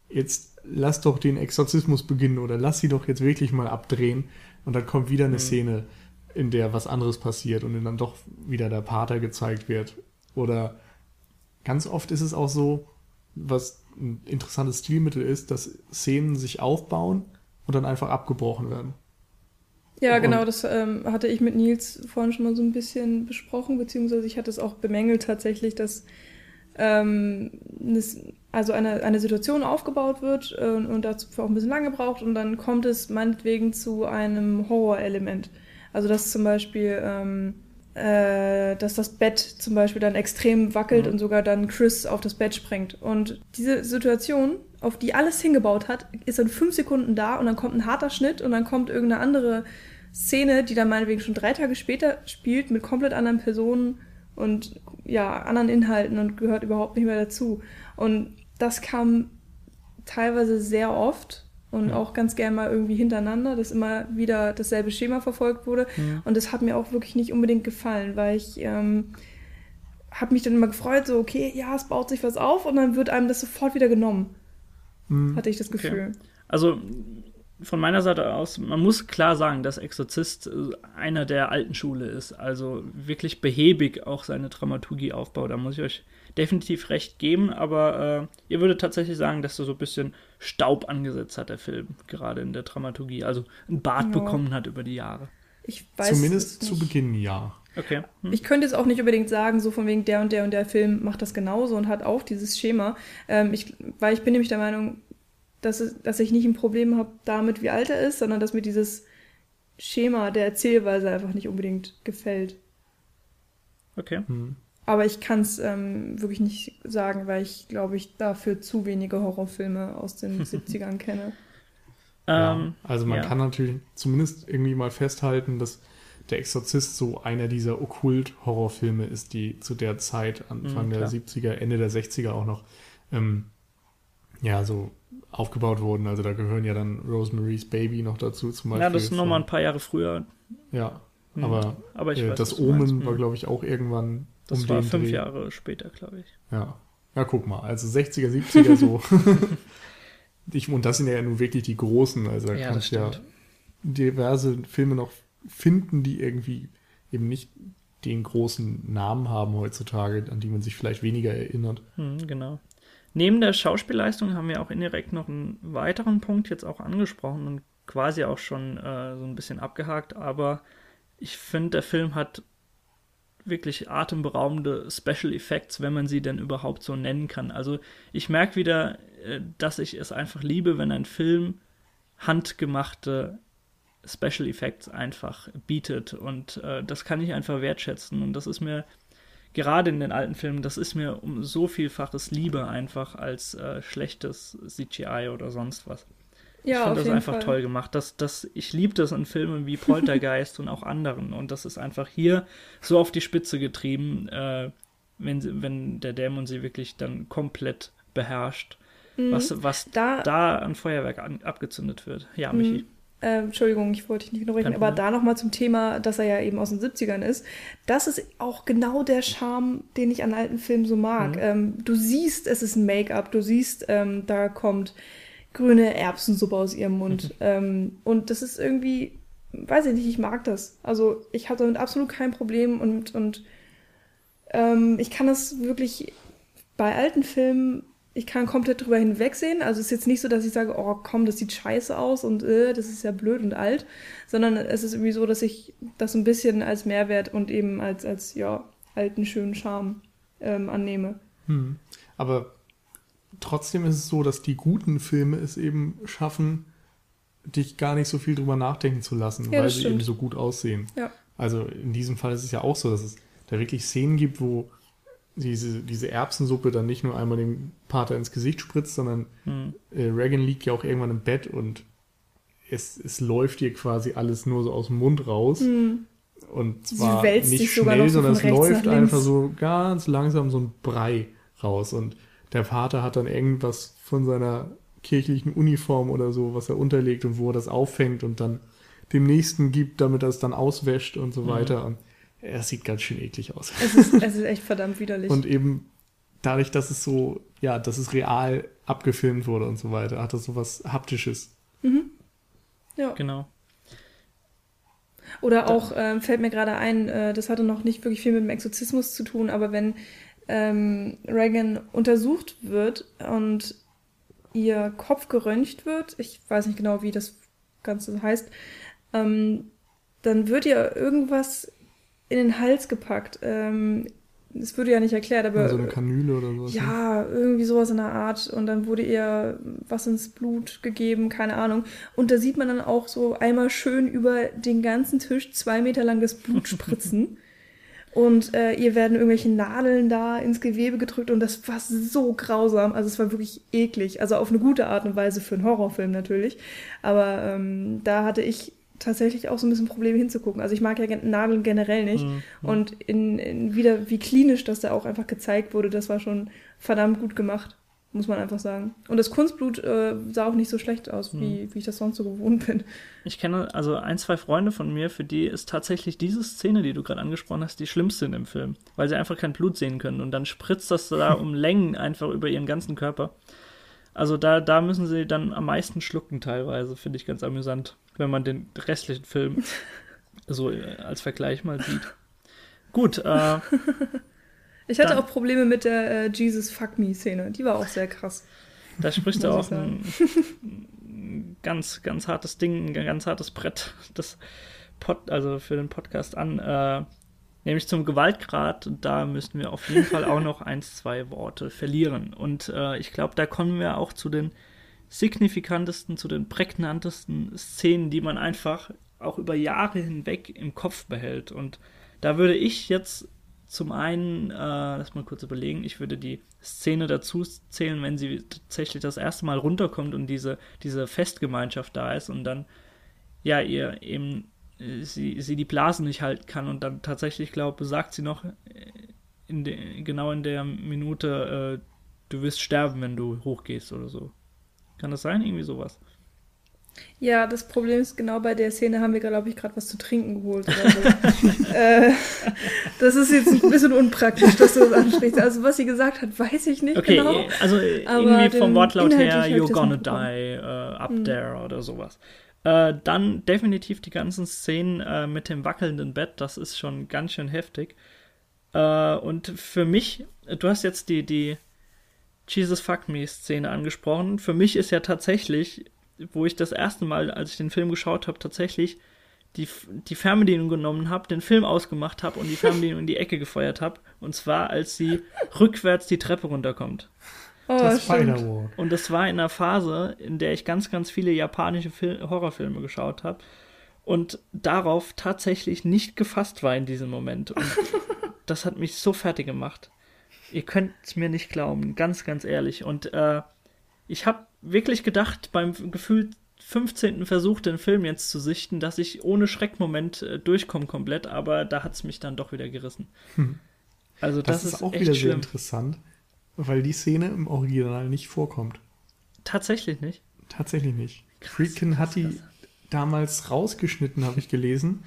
Speaker 3: jetzt lass doch den Exorzismus beginnen oder lass sie doch jetzt wirklich mal abdrehen und dann kommt wieder eine Szene, in der was anderes passiert und dann doch wieder der Pater gezeigt wird. Oder ganz oft ist es auch so, was ein interessantes Stilmittel ist, dass Szenen sich aufbauen und dann einfach abgebrochen werden.
Speaker 2: Ja,
Speaker 3: Und-
Speaker 2: genau, das ähm, hatte ich mit Nils vorhin schon mal so ein bisschen besprochen, beziehungsweise ich hatte es auch bemängelt tatsächlich, dass ähm, also eine, eine Situation aufgebaut wird äh, und dazu auch ein bisschen lange braucht und dann kommt es meinetwegen zu einem Horrorelement. Also dass zum Beispiel, ähm, äh, dass das Bett zum Beispiel dann extrem wackelt
Speaker 3: Mhm.
Speaker 2: und sogar dann Chris auf das Bett springt. Und diese Situation, auf die alles hingebaut hat, ist in fünf Sekunden da und dann kommt ein harter Schnitt und dann kommt irgendeine andere Szene, die dann meinetwegen schon drei Tage später spielt mit komplett anderen Personen und ja, anderen Inhalten und gehört überhaupt nicht mehr dazu. Und das kam teilweise sehr oft und
Speaker 3: Ja.
Speaker 2: auch ganz gern mal irgendwie hintereinander, dass immer wieder dasselbe Schema verfolgt wurde.
Speaker 1: Mhm.
Speaker 2: Und das hat mir auch wirklich nicht unbedingt gefallen, weil ich ähm, habe mich dann immer gefreut, so, okay, ja, es baut sich was auf und dann wird einem das sofort wieder genommen,
Speaker 3: Hm.
Speaker 2: hatte ich das
Speaker 1: Okay.
Speaker 2: Gefühl.
Speaker 1: Also von meiner Seite aus, man muss klar sagen, dass Exorzist äh, einer der alten Schule ist. Also wirklich behäbig auch seine Dramaturgie aufbaut. Da muss ich euch definitiv recht geben. Aber äh, ihr würdet tatsächlich sagen, dass da so ein bisschen Staub angesetzt hat, der Film, gerade in der Dramaturgie. Also ein Bart
Speaker 2: Ja.
Speaker 1: bekommen hat über die Jahre.
Speaker 2: Ich weiß
Speaker 3: Zumindest
Speaker 2: es
Speaker 3: zu. Beginn ja.
Speaker 1: Okay. Hm.
Speaker 2: Ich könnte jetzt auch nicht unbedingt sagen, so von wegen der und der und der Film macht das genauso und hat auch dieses Schema. Ähm, ich, weil ich bin nämlich der Meinung, dass, es, dass ich nicht ein Problem habe damit, wie alt er ist, sondern dass mir dieses Schema der Erzählweise einfach nicht unbedingt gefällt.
Speaker 1: Okay.
Speaker 3: Hm.
Speaker 2: Aber ich kann es ähm, wirklich nicht sagen, weil ich glaube, ich dafür zu wenige Horrorfilme aus den (laughs) 70ern kenne.
Speaker 3: Ja,
Speaker 1: Ähm,
Speaker 3: also man
Speaker 1: ja.
Speaker 3: kann natürlich zumindest irgendwie mal festhalten, dass der Exorzist so einer dieser Okkult-Horrorfilme ist, die zu der Zeit, Anfang
Speaker 1: Mhm,
Speaker 3: der
Speaker 1: klar.
Speaker 3: 70er, Ende der 60er auch noch, ähm, ja, so aufgebaut wurden. Also da gehören ja dann Rosemary's Baby noch dazu zum Beispiel.
Speaker 1: Ja, das ist nochmal ein paar Jahre früher.
Speaker 3: Ja,
Speaker 1: Hm.
Speaker 3: aber,
Speaker 1: aber
Speaker 3: äh,
Speaker 1: weiß,
Speaker 3: das. Omen war,
Speaker 1: Hm.
Speaker 3: glaube ich, auch irgendwann
Speaker 1: Das
Speaker 3: um
Speaker 1: war fünf
Speaker 3: Dreh.
Speaker 1: Jahre später, glaube ich.
Speaker 3: Ja. Ja, guck mal, also 60er, 70er so. (laughs) (laughs) ich, und das sind ja nun wirklich die großen, also da
Speaker 1: Ja,
Speaker 3: kannst du ja diverse Filme noch finden, die irgendwie eben nicht den großen Namen haben heutzutage, an die man sich vielleicht weniger erinnert.
Speaker 1: Hm, genau. Neben der Schauspielleistung haben wir auch indirekt noch einen weiteren Punkt jetzt auch angesprochen und quasi auch schon äh, so ein bisschen abgehakt, aber ich finde, der Film hat wirklich atemberaubende Special Effects, wenn man sie denn überhaupt so nennen kann. Also ich merke wieder, äh, dass ich es einfach liebe, wenn ein Film handgemachte Special Effects einfach bietet und äh, das kann ich einfach wertschätzen und das ist mir gerade in den alten Filmen, das ist mir um so vielfaches lieber einfach als äh, schlechtes CGI oder sonst was. ich
Speaker 2: Ja,
Speaker 1: finde
Speaker 2: auf
Speaker 1: das einfach
Speaker 2: Fall.
Speaker 1: toll gemacht. Das, das, ich liebe das in Filmen wie Poltergeist und auch anderen. Und das ist einfach hier so auf die Spitze getrieben, äh, wenn, sie, wenn der Dämon sie wirklich dann komplett beherrscht.
Speaker 2: Mhm.
Speaker 1: Was, was
Speaker 2: Da-
Speaker 1: da, an Feuerwerk an, abgezündet wird. Ja, Michi.
Speaker 2: Äh, Entschuldigung, ich wollte dich nicht unterbrechen, aber da nochmal zum Thema, dass er ja eben aus den 70ern ist. Das ist auch genau der Charme, den ich an alten Filmen so mag.
Speaker 1: Mhm.
Speaker 2: Ähm, du siehst, es ist ein Make-up, du siehst, ähm, da kommt grüne Erbsensuppe aus ihrem Mund. ähm, und das ist irgendwie, weiß ich nicht, ich mag das. Also ich habe damit absolut kein Problem und, und ähm, ich kann das wirklich bei alten Filmen ich kann komplett drüber hinwegsehen. Also es ist jetzt nicht so, dass ich sage, oh komm, das sieht scheiße aus und äh, das ist ja blöd und alt, sondern es ist irgendwie so, dass ich das ein bisschen als Mehrwert und eben als, als ja, alten, schönen Charme ähm, annehme.
Speaker 3: Hm. Aber trotzdem ist es so, dass die guten Filme es eben schaffen, dich gar nicht so viel drüber nachdenken zu lassen,
Speaker 2: Ja,
Speaker 3: weil sie eben so gut aussehen.
Speaker 2: Ja.
Speaker 3: Also in diesem Fall ist es ja auch so, dass es da wirklich Szenen gibt, wo diese, diese Erbsensuppe dann nicht nur einmal dem Pater ins Gesicht spritzt, sondern
Speaker 1: Hm.
Speaker 3: äh, Reagan liegt ja auch irgendwann im Bett und es, es läuft ihr quasi alles nur so aus dem Mund raus.
Speaker 2: Hm.
Speaker 3: Und
Speaker 2: Sie
Speaker 3: zwar
Speaker 2: wälzt
Speaker 3: nicht
Speaker 2: sich sogar
Speaker 3: schnell, sondern es läuft einfach so ganz langsam so ein Brei raus. Und der Vater hat dann irgendwas von seiner kirchlichen Uniform oder so, was er unterlegt und wo er das auffängt und dann dem nächsten gibt, damit er es dann auswäscht und so
Speaker 1: Mhm.
Speaker 3: weiter. Und es sieht ganz schön eklig aus.
Speaker 2: Es ist, es ist echt verdammt widerlich.
Speaker 3: Und eben dadurch, dass es so, ja, dass es real abgefilmt wurde und so weiter, hat das so was Haptisches.
Speaker 2: ja.
Speaker 1: Genau.
Speaker 2: Oder auch, ähm, fällt mir gerade ein, äh, das hatte noch nicht wirklich viel mit dem Exorzismus zu tun, aber wenn ähm, Reagan untersucht wird und ihr Kopf geröntgt wird, ich weiß nicht genau, wie das Ganze heißt, ähm, dann wird ihr irgendwas in den Hals gepackt. Ähm, das würde ja nicht erklärt, aber
Speaker 3: so eine Kanüle oder sowas. ne?
Speaker 2: ja, irgendwie sowas in der Art. Und dann wurde ihr was ins Blut gegeben, keine Ahnung. Und da sieht man dann auch so einmal schön über den ganzen Tisch zwei Meter lang das Blut (laughs) spritzen. und äh, ihr werden irgendwelche Nadeln da ins Gewebe gedrückt und das war so grausam. Also es war wirklich eklig. Also auf eine gute Art und Weise für einen Horrorfilm natürlich. Aber ähm, da hatte ich tatsächlich auch so ein bisschen Probleme hinzugucken. Also ich mag ja Nadeln generell nicht.
Speaker 1: Mhm.
Speaker 2: Und in, in wieder, wie klinisch das da auch einfach gezeigt wurde, das war schon verdammt gut gemacht, muss man einfach sagen. Und das Kunstblut äh, sah auch nicht so schlecht aus, wie, wie ich das sonst so gewohnt bin.
Speaker 1: Ich kenne also ein, zwei Freunde von mir, für die ist tatsächlich diese Szene, die du gerade angesprochen hast, die schlimmste in dem Film, weil sie einfach kein Blut sehen können und dann spritzt das da (laughs) um Längen einfach über ihren ganzen Körper. Also da, da müssen sie dann am meisten schlucken teilweise, finde ich ganz amüsant, wenn man den restlichen Film (laughs) so äh, als Vergleich mal sieht. Gut, äh, (laughs)
Speaker 2: Ich hatte
Speaker 1: Dann-
Speaker 2: auch Probleme mit der äh, Jesus Fuck Me Szene. Die war auch sehr krass.
Speaker 1: Da spricht er
Speaker 2: Muss
Speaker 1: auch
Speaker 2: ich
Speaker 1: ein (laughs) ganz, ganz hartes Ding, ein ganz hartes Brett, das Pod, also für den Podcast an, äh, nämlich zum Gewaltgrad. Da müssten wir auf jeden Fall auch noch eins, zwei Worte verlieren. Und äh, ich glaube, da kommen wir auch zu den signifikantesten, zu den prägnantesten Szenen, die man einfach auch über Jahre hinweg im Kopf behält. Und da würde ich jetzt zum einen, äh, lass mal kurz überlegen, ich würde die Szene dazu zählen, wenn sie tatsächlich das erste Mal runterkommt und diese, diese Festgemeinschaft da ist und dann, ja, ihr eben, sie, sie die Blasen nicht halten kann und dann tatsächlich, glaube sagt sie noch äh, in de, genau in der Minute, äh, du wirst sterben, wenn du hochgehst oder so. Kann das sein? Irgendwie sowas.
Speaker 2: Ja, das Problem ist, genau bei der Szene haben wir, glaube ich, gerade was zu trinken geholt oder so. (laughs) äh, das ist jetzt ein bisschen unpraktisch, dass du das ansprichst. Also, was sie gesagt hat, weiß ich nicht
Speaker 1: Okay,
Speaker 2: genau.
Speaker 1: also
Speaker 2: Aber
Speaker 1: irgendwie vom Wortlaut her, you're gonna die uh, up
Speaker 2: Mhm.
Speaker 1: there oder sowas. Äh, dann definitiv die ganzen Szenen äh, mit dem wackelnden Bett, das ist schon ganz schön heftig. Äh, und für mich, du hast jetzt die, die Jesus Fuck Me Szene angesprochen. Für mich ist ja tatsächlich, wo ich das erste Mal, als ich den Film geschaut habe, tatsächlich die, die Fernbedienung genommen habe, den Film ausgemacht habe und die (laughs) Fernbedienung in die Ecke gefeuert habe. Und zwar, als sie rückwärts die Treppe runterkommt.
Speaker 2: Oh,
Speaker 3: das. Spider-Walk.
Speaker 1: Und das war in einer Phase, in der ich ganz, ganz viele japanische Fil Horrorfilme geschaut habe und darauf tatsächlich nicht gefasst war in diesem Moment. Und (laughs) das hat mich so fertig gemacht. Ihr könnt es mir nicht glauben, ganz, ganz ehrlich. Und äh, ich habe wirklich gedacht, beim gefühlt 15. Versuch, den Film jetzt zu sichten, dass ich ohne Schreckmoment äh, durchkomme komplett, aber da hat es mich dann doch wieder gerissen.
Speaker 3: Hm.
Speaker 1: Also das,
Speaker 3: Das, ist auch
Speaker 1: echt
Speaker 3: wieder sehr
Speaker 1: schlimm.
Speaker 3: interessant, weil die Szene im Original nicht vorkommt.
Speaker 1: Tatsächlich nicht.
Speaker 3: Tatsächlich nicht. Friedkin hat die damals rausgeschnitten, habe ich gelesen,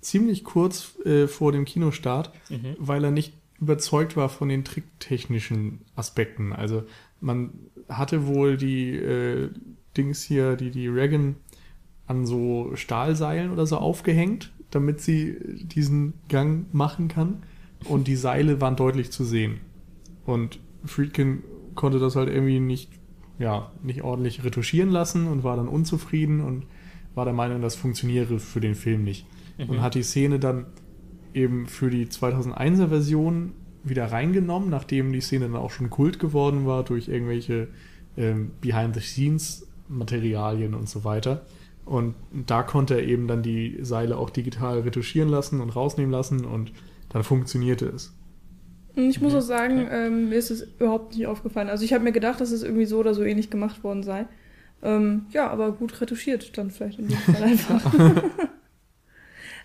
Speaker 3: ziemlich kurz äh, vor dem Kinostart,
Speaker 1: Mhm.
Speaker 3: weil er nicht überzeugt war von den tricktechnischen Aspekten. Also man hatte wohl die äh, Dings hier, die die Reagan an so Stahlseilen oder so aufgehängt, damit sie diesen Gang machen kann. Und die Seile waren deutlich zu sehen. Und Friedkin konnte das halt irgendwie nicht, ja, nicht ordentlich retuschieren lassen und war dann unzufrieden und war der Meinung, das funktioniere für den Film nicht. Mhm. Und hat die Szene dann eben für die 2001er Version wieder reingenommen, nachdem die Szene dann auch schon Kult geworden war durch irgendwelche ähm, Behind-the-Scenes-Materialien und so weiter. Und da konnte er eben dann die Seile auch digital retuschieren lassen und rausnehmen lassen und dann funktionierte es.
Speaker 2: Ich muss auch sagen, ähm, mir ist es überhaupt nicht aufgefallen. Also ich habe mir gedacht, dass es irgendwie so oder so ähnlich gemacht worden sei. Ähm, ja, aber gut retuschiert dann vielleicht in dem Fall (laughs) einfach. (laughs)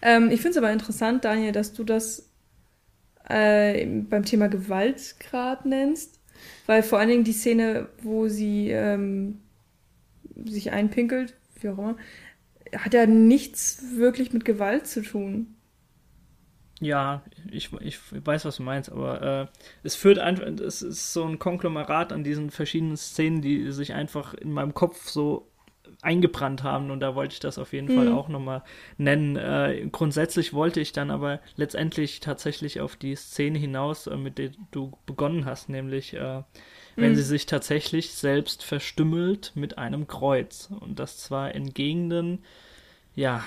Speaker 2: ähm, ich finde es aber interessant, Daniel, dass du das äh, beim Thema Gewaltgrad nennst. Weil vor allen Dingen die Szene, wo sie ähm, sich einpinkelt, wie auch immer, hat ja nichts wirklich mit Gewalt zu tun.
Speaker 1: Ja, ich, ich weiß, was du meinst, aber äh, es führt einfach, es ist so ein Konglomerat an diesen verschiedenen Szenen, die sich einfach in meinem Kopf so eingebrannt haben und da wollte ich das auf jeden mhm. Fall auch nochmal nennen. Äh, grundsätzlich wollte ich dann aber letztendlich tatsächlich auf die Szene hinaus, äh, mit der du begonnen hast, nämlich äh, wenn mhm. sie sich tatsächlich selbst verstümmelt mit einem Kreuz und das zwar in Gegenden, ja,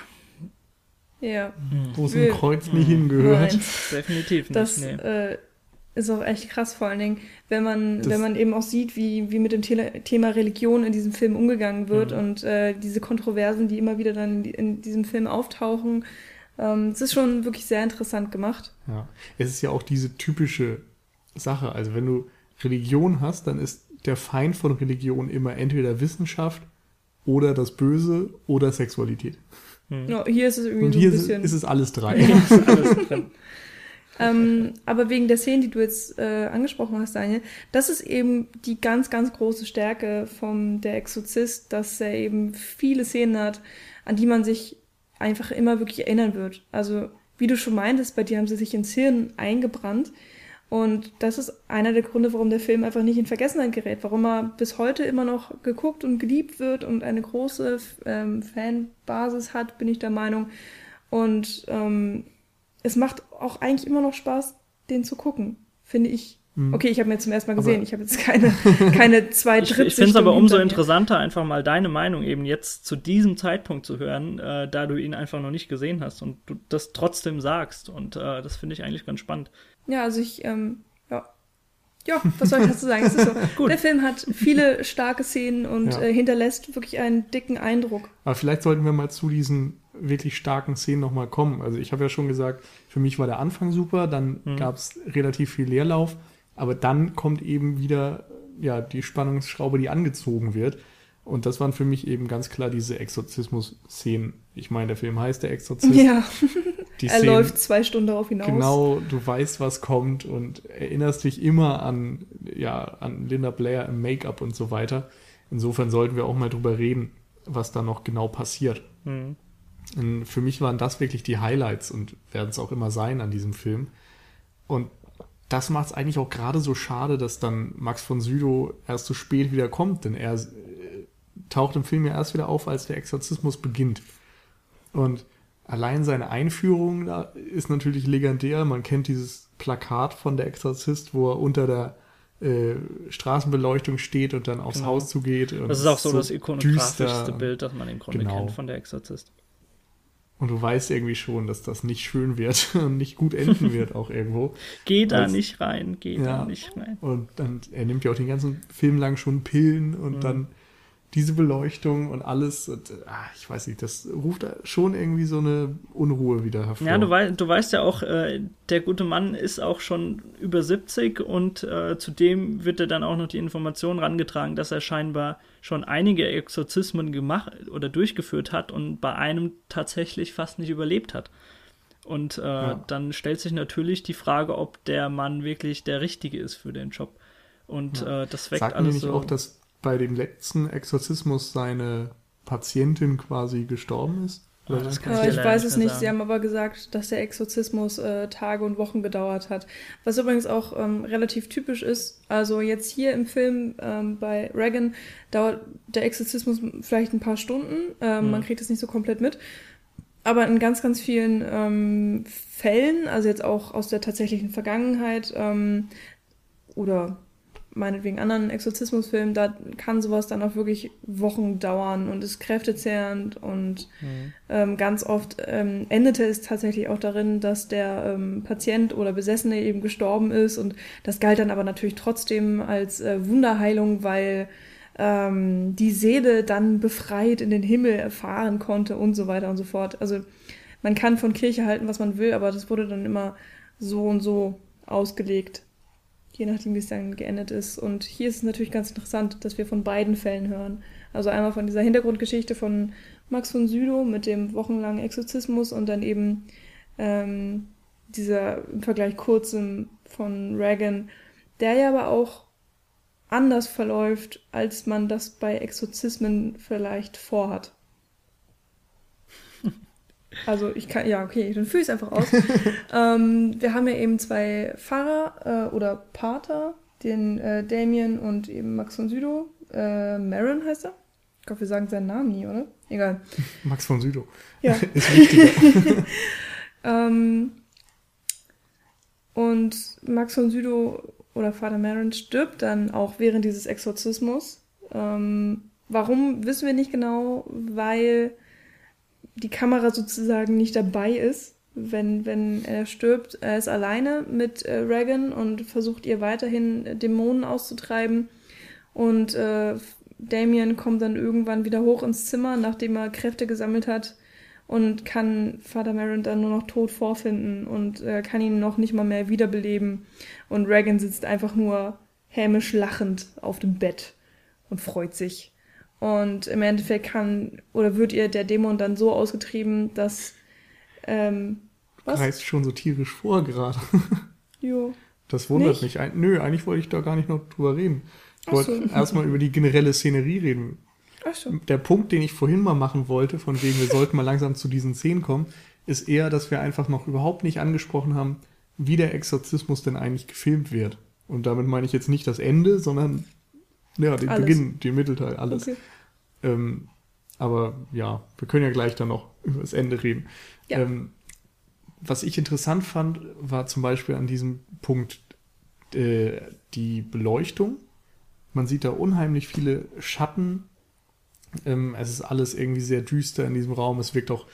Speaker 2: ja.
Speaker 3: Wo so ein Kreuz nie hingehört. Nein.
Speaker 1: Definitiv nicht.
Speaker 2: Das nee. äh, ist auch echt krass, vor allen Dingen, wenn man, wenn man eben auch sieht, wie, wie mit dem Thema, Thema Religion in diesem Film umgegangen wird mhm. und äh, diese Kontroversen, die immer wieder dann in, in diesem Film auftauchen. Ähm, es ist schon wirklich sehr interessant gemacht.
Speaker 3: Ja, es ist ja auch diese typische Sache. Also wenn du Religion hast, dann ist der Feind von Religion immer entweder Wissenschaft oder das Böse oder Sexualität.
Speaker 2: Hm. Ja, hier ist es irgendwie
Speaker 3: Und
Speaker 2: so
Speaker 3: hier
Speaker 2: ein bisschen.
Speaker 3: ist es alles drei. Ja, ist alles (laughs)
Speaker 2: drin. ähm, aber wegen der Szenen, die du jetzt äh, angesprochen hast, Daniel, das ist eben die ganz, ganz große Stärke vom Der Exorzist, dass er eben viele Szenen hat, an die man sich einfach immer wirklich erinnern wird. Also, wie du schon meintest, bei dir haben sie sich ins Hirn eingebrannt. Und das ist einer der Gründe, warum der Film einfach nicht in Vergessenheit gerät, warum er bis heute immer noch geguckt und geliebt wird und eine große ähm, Fanbasis hat, bin ich der Meinung. Und ähm, es macht auch eigentlich immer noch Spaß, den zu gucken, finde ich. Mhm. Okay, ich habe mir zum ersten Mal gesehen. Aber ich habe jetzt keine, (laughs) keine zwei
Speaker 1: Drittel. (laughs) ich ich finde es aber umso interessanter, einfach mal deine Meinung eben jetzt zu diesem Zeitpunkt zu hören, äh, da du ihn einfach noch nicht gesehen hast und du das trotzdem sagst. Und äh, das finde ich eigentlich ganz spannend.
Speaker 2: Ja, also ich, ähm, ja. Ja, was soll ich dazu sagen? Es ist so. (laughs) Gut. Der Film hat viele starke Szenen und ja. äh, hinterlässt wirklich einen dicken Eindruck.
Speaker 3: Aber vielleicht sollten wir mal zu diesen wirklich starken Szenen nochmal kommen. Also ich habe ja schon gesagt, für mich war der Anfang super, dann mhm. gab es relativ viel Leerlauf, aber dann kommt eben wieder ja die Spannungsschraube, die angezogen wird. Und das waren für mich eben ganz klar diese Exorzismus-Szenen. Ich meine, der Film heißt Der Exorzist.
Speaker 2: Ja. er Szenen, läuft zwei Stunden darauf hinaus.
Speaker 3: Genau, du weißt, was kommt und erinnerst dich immer an, ja, an Linda Blair im Make-up und so weiter. Insofern sollten wir auch mal drüber reden, was da noch genau passiert. Mhm. Für mich waren das wirklich die Highlights und werden es auch immer sein an diesem Film. Und das macht es eigentlich auch gerade so schade, dass dann Max von Sydow erst so spät wieder kommt, denn er taucht im Film ja erst wieder auf, als der Exorzismus beginnt. Und allein seine Einführung da ist natürlich legendär. Man kennt dieses Plakat von der Exorzist, wo er unter der äh, Straßenbeleuchtung steht und dann aufs genau. Haus zugeht.
Speaker 1: das ist auch so, so das ikonografischste Bild, das man im Grunde genau. kennt von der Exorzist.
Speaker 3: Und du weißt irgendwie schon, dass das nicht schön wird (laughs) und nicht gut enden wird auch irgendwo. (laughs)
Speaker 1: Geh da Als, nicht rein, geh ja, da nicht rein.
Speaker 3: Und dann, er nimmt ja auch den ganzen Film lang schon Pillen und mhm. dann diese Beleuchtung und alles, und, ach, ich weiß nicht, das ruft schon irgendwie so eine Unruhe wieder hervor.
Speaker 1: Ja, du, wei du weißt ja auch, äh, der gute Mann ist auch schon über 70 und äh, zudem wird er dann auch noch die Information rangetragen, dass er scheinbar schon einige Exorzismen gemacht oder durchgeführt hat und bei einem tatsächlich fast nicht überlebt hat. Und äh, ja. dann stellt sich natürlich die Frage, ob der Mann wirklich der Richtige ist für den Job. Und ja. äh, das weckt
Speaker 3: Sagt
Speaker 1: alles
Speaker 3: so. auch, dass bei dem letzten Exorzismus seine Patientin quasi gestorben ist?
Speaker 2: Das kann ich, ich weiß es nicht. Sagen. Sie haben aber gesagt, dass der Exorzismus äh, Tage und Wochen gedauert hat. Was übrigens auch ähm, relativ typisch ist. Also jetzt hier im Film ähm, bei Reagan dauert der Exorzismus vielleicht ein paar Stunden. Ähm, mhm. Man kriegt es nicht so komplett mit. Aber in ganz, ganz vielen ähm, Fällen, also jetzt auch aus der tatsächlichen Vergangenheit ähm, oder meinetwegen anderen Exorzismusfilmen, da kann sowas dann auch wirklich Wochen dauern und ist kräftezehrend und mhm. ähm, ganz oft ähm, endete es tatsächlich auch darin, dass der ähm, Patient oder Besessene eben gestorben ist und das galt dann aber natürlich trotzdem als äh, Wunderheilung, weil ähm, die Seele dann befreit in den Himmel erfahren konnte und so weiter und so fort. Also man kann von Kirche halten, was man will, aber das wurde dann immer so und so ausgelegt je nachdem, wie es dann geendet ist. Und hier ist es natürlich ganz interessant, dass wir von beiden Fällen hören. Also einmal von dieser Hintergrundgeschichte von Max von Südow mit dem wochenlangen Exorzismus und dann eben ähm, dieser im Vergleich kurzem von Reagan, der ja aber auch anders verläuft, als man das bei Exorzismen vielleicht vorhat. Also ich kann, ja, okay, dann fühle ich es einfach aus. (laughs) ähm, wir haben ja eben zwei Pfarrer äh, oder Pater, den äh, Damien und eben Max von Südow. Äh, Maron heißt er. Ich glaube, wir sagen seinen Namen nie, oder? Egal. (laughs)
Speaker 3: Max von Südow.
Speaker 2: Ja. (laughs) Ist wichtiger. ähm, und Max von Südow oder Vater Maron stirbt dann auch während dieses Exorzismus. Ähm, warum, wissen wir nicht genau, weil die Kamera sozusagen nicht dabei ist, wenn, wenn er stirbt. Er ist alleine mit äh, Regan und versucht ihr weiterhin Dämonen auszutreiben. Und äh, Damien kommt dann irgendwann wieder hoch ins Zimmer, nachdem er Kräfte gesammelt hat und kann Vater Maron dann nur noch tot vorfinden und äh, kann ihn noch nicht mal mehr wiederbeleben. Und Regan sitzt einfach nur hämisch lachend auf dem Bett und freut sich. Und im Endeffekt kann oder wird ihr der Dämon dann so ausgetrieben, dass. Ähm,
Speaker 3: was? Heißt schon so tierisch vor gerade. jo. Das wundert nicht? mich. Nö, eigentlich wollte ich da gar nicht noch drüber reden. Ich wollte so. erstmal über die generelle Szenerie reden. Ach so. Der Punkt, den ich vorhin mal machen wollte, von wegen wir sollten mal langsam zu diesen Szenen kommen, ist eher, dass wir einfach noch überhaupt nicht angesprochen haben, wie der Exorzismus denn eigentlich gefilmt wird. Und damit meine ich jetzt nicht das Ende, sondern ja, den alles. Beginn, den Mittelteil, alles. Okay. Ähm, aber ja, wir können ja gleich dann noch (laughs) über das Ende reden. Ja. Ähm, was ich interessant fand, war zum Beispiel an diesem Punkt äh, die Beleuchtung. Man sieht da unheimlich viele Schatten. Ähm, es ist alles irgendwie sehr düster in diesem Raum. Es wirkt auch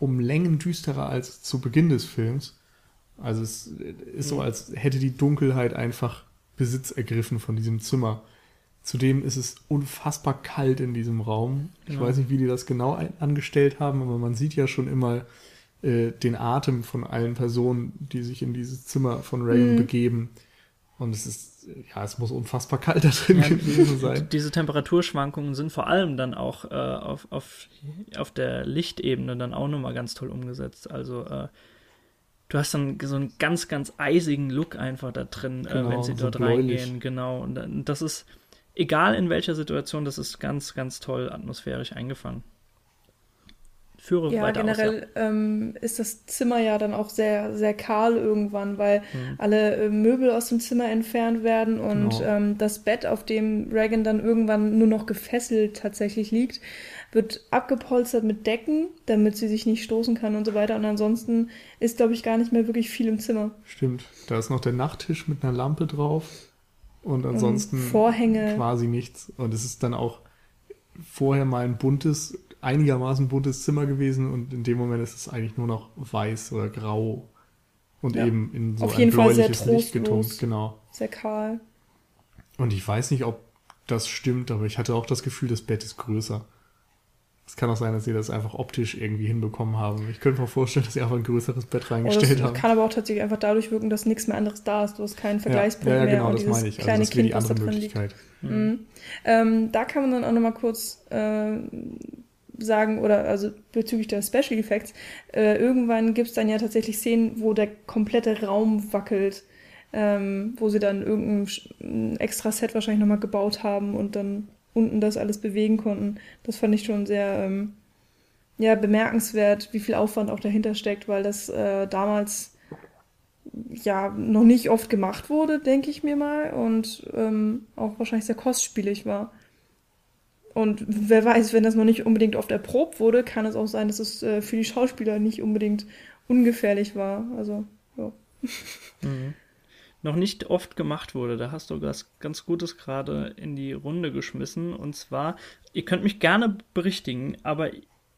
Speaker 3: um Längen düsterer als zu Beginn des Films. Also es ist so, mhm. als hätte die Dunkelheit einfach Besitz ergriffen von diesem Zimmer. Zudem ist es unfassbar kalt in diesem Raum. Ich ja. weiß nicht, wie die das genau angestellt haben, aber man sieht ja schon immer äh, den Atem von allen Personen, die sich in dieses Zimmer von Reagan mhm. begeben. Und es ist, ja, es muss unfassbar kalt da drin ja, gewesen sein.
Speaker 1: Diese Temperaturschwankungen sind vor allem dann auch äh, auf, auf, auf der Lichtebene dann auch nochmal ganz toll umgesetzt. Also äh, du hast dann so einen ganz, ganz eisigen Look einfach da drin, genau, äh, wenn sie dort so reingehen. Genau. Und das ist egal in welcher Situation, das ist ganz, ganz toll atmosphärisch eingefangen.
Speaker 2: Führe ja, weiter generell aus, ja. ähm, ist das Zimmer ja dann auch sehr, sehr kahl irgendwann, weil mhm. alle äh, Möbel aus dem Zimmer entfernt werden und genau. ähm, das Bett, auf dem Reagan dann irgendwann nur noch gefesselt tatsächlich liegt, wird abgepolstert mit Decken, damit sie sich nicht stoßen kann und so weiter. Und ansonsten ist, glaube ich, gar nicht mehr wirklich viel im Zimmer.
Speaker 3: Stimmt. Da ist noch der Nachttisch mit einer Lampe drauf und ansonsten
Speaker 2: Vorhänge.
Speaker 3: quasi nichts. Und es ist dann auch vorher mal ein buntes, einigermaßen buntes Zimmer gewesen und in dem Moment ist es eigentlich nur noch weiß oder grau und ja. eben in so Auf ein bläuliches Licht getont, genau.
Speaker 2: Sehr kahl.
Speaker 3: Und ich weiß nicht, ob das stimmt, aber ich hatte auch das Gefühl, das Bett ist größer. Es kann auch sein, dass sie das einfach optisch irgendwie hinbekommen haben. Ich könnte mir vorstellen, dass sie einfach ein größeres Bett reingestellt haben.
Speaker 2: Das kann aber auch tatsächlich einfach dadurch wirken, dass nichts mehr anderes da ist. Du hast keinen Vergleichspunkt
Speaker 3: ja, ja,
Speaker 2: mehr.
Speaker 3: Genau, das meine ich. Also das wäre die andere Möglichkeit.
Speaker 2: Mhm. Mhm. Ähm, da kann man dann auch nochmal kurz äh, sagen, oder also bezüglich der Special Effects, äh, irgendwann gibt es dann ja tatsächlich Szenen, wo der komplette Raum wackelt. Ähm, wo sie dann irgendein extra Set wahrscheinlich nochmal gebaut haben und dann unten das alles bewegen konnten. Das fand ich schon sehr ähm, ja, bemerkenswert, wie viel Aufwand auch dahinter steckt, weil das äh, damals ja noch nicht oft gemacht wurde, denke ich mir mal, und ähm, auch wahrscheinlich sehr kostspielig war. Und wer weiß, wenn das noch nicht unbedingt oft erprobt wurde, kann es auch sein, dass es äh, für die Schauspieler nicht unbedingt ungefährlich war. Also, ja.
Speaker 1: Mhm. Noch nicht oft gemacht wurde. Da hast du was ganz Gutes gerade in die Runde geschmissen. Und zwar, ihr könnt mich gerne berichtigen, aber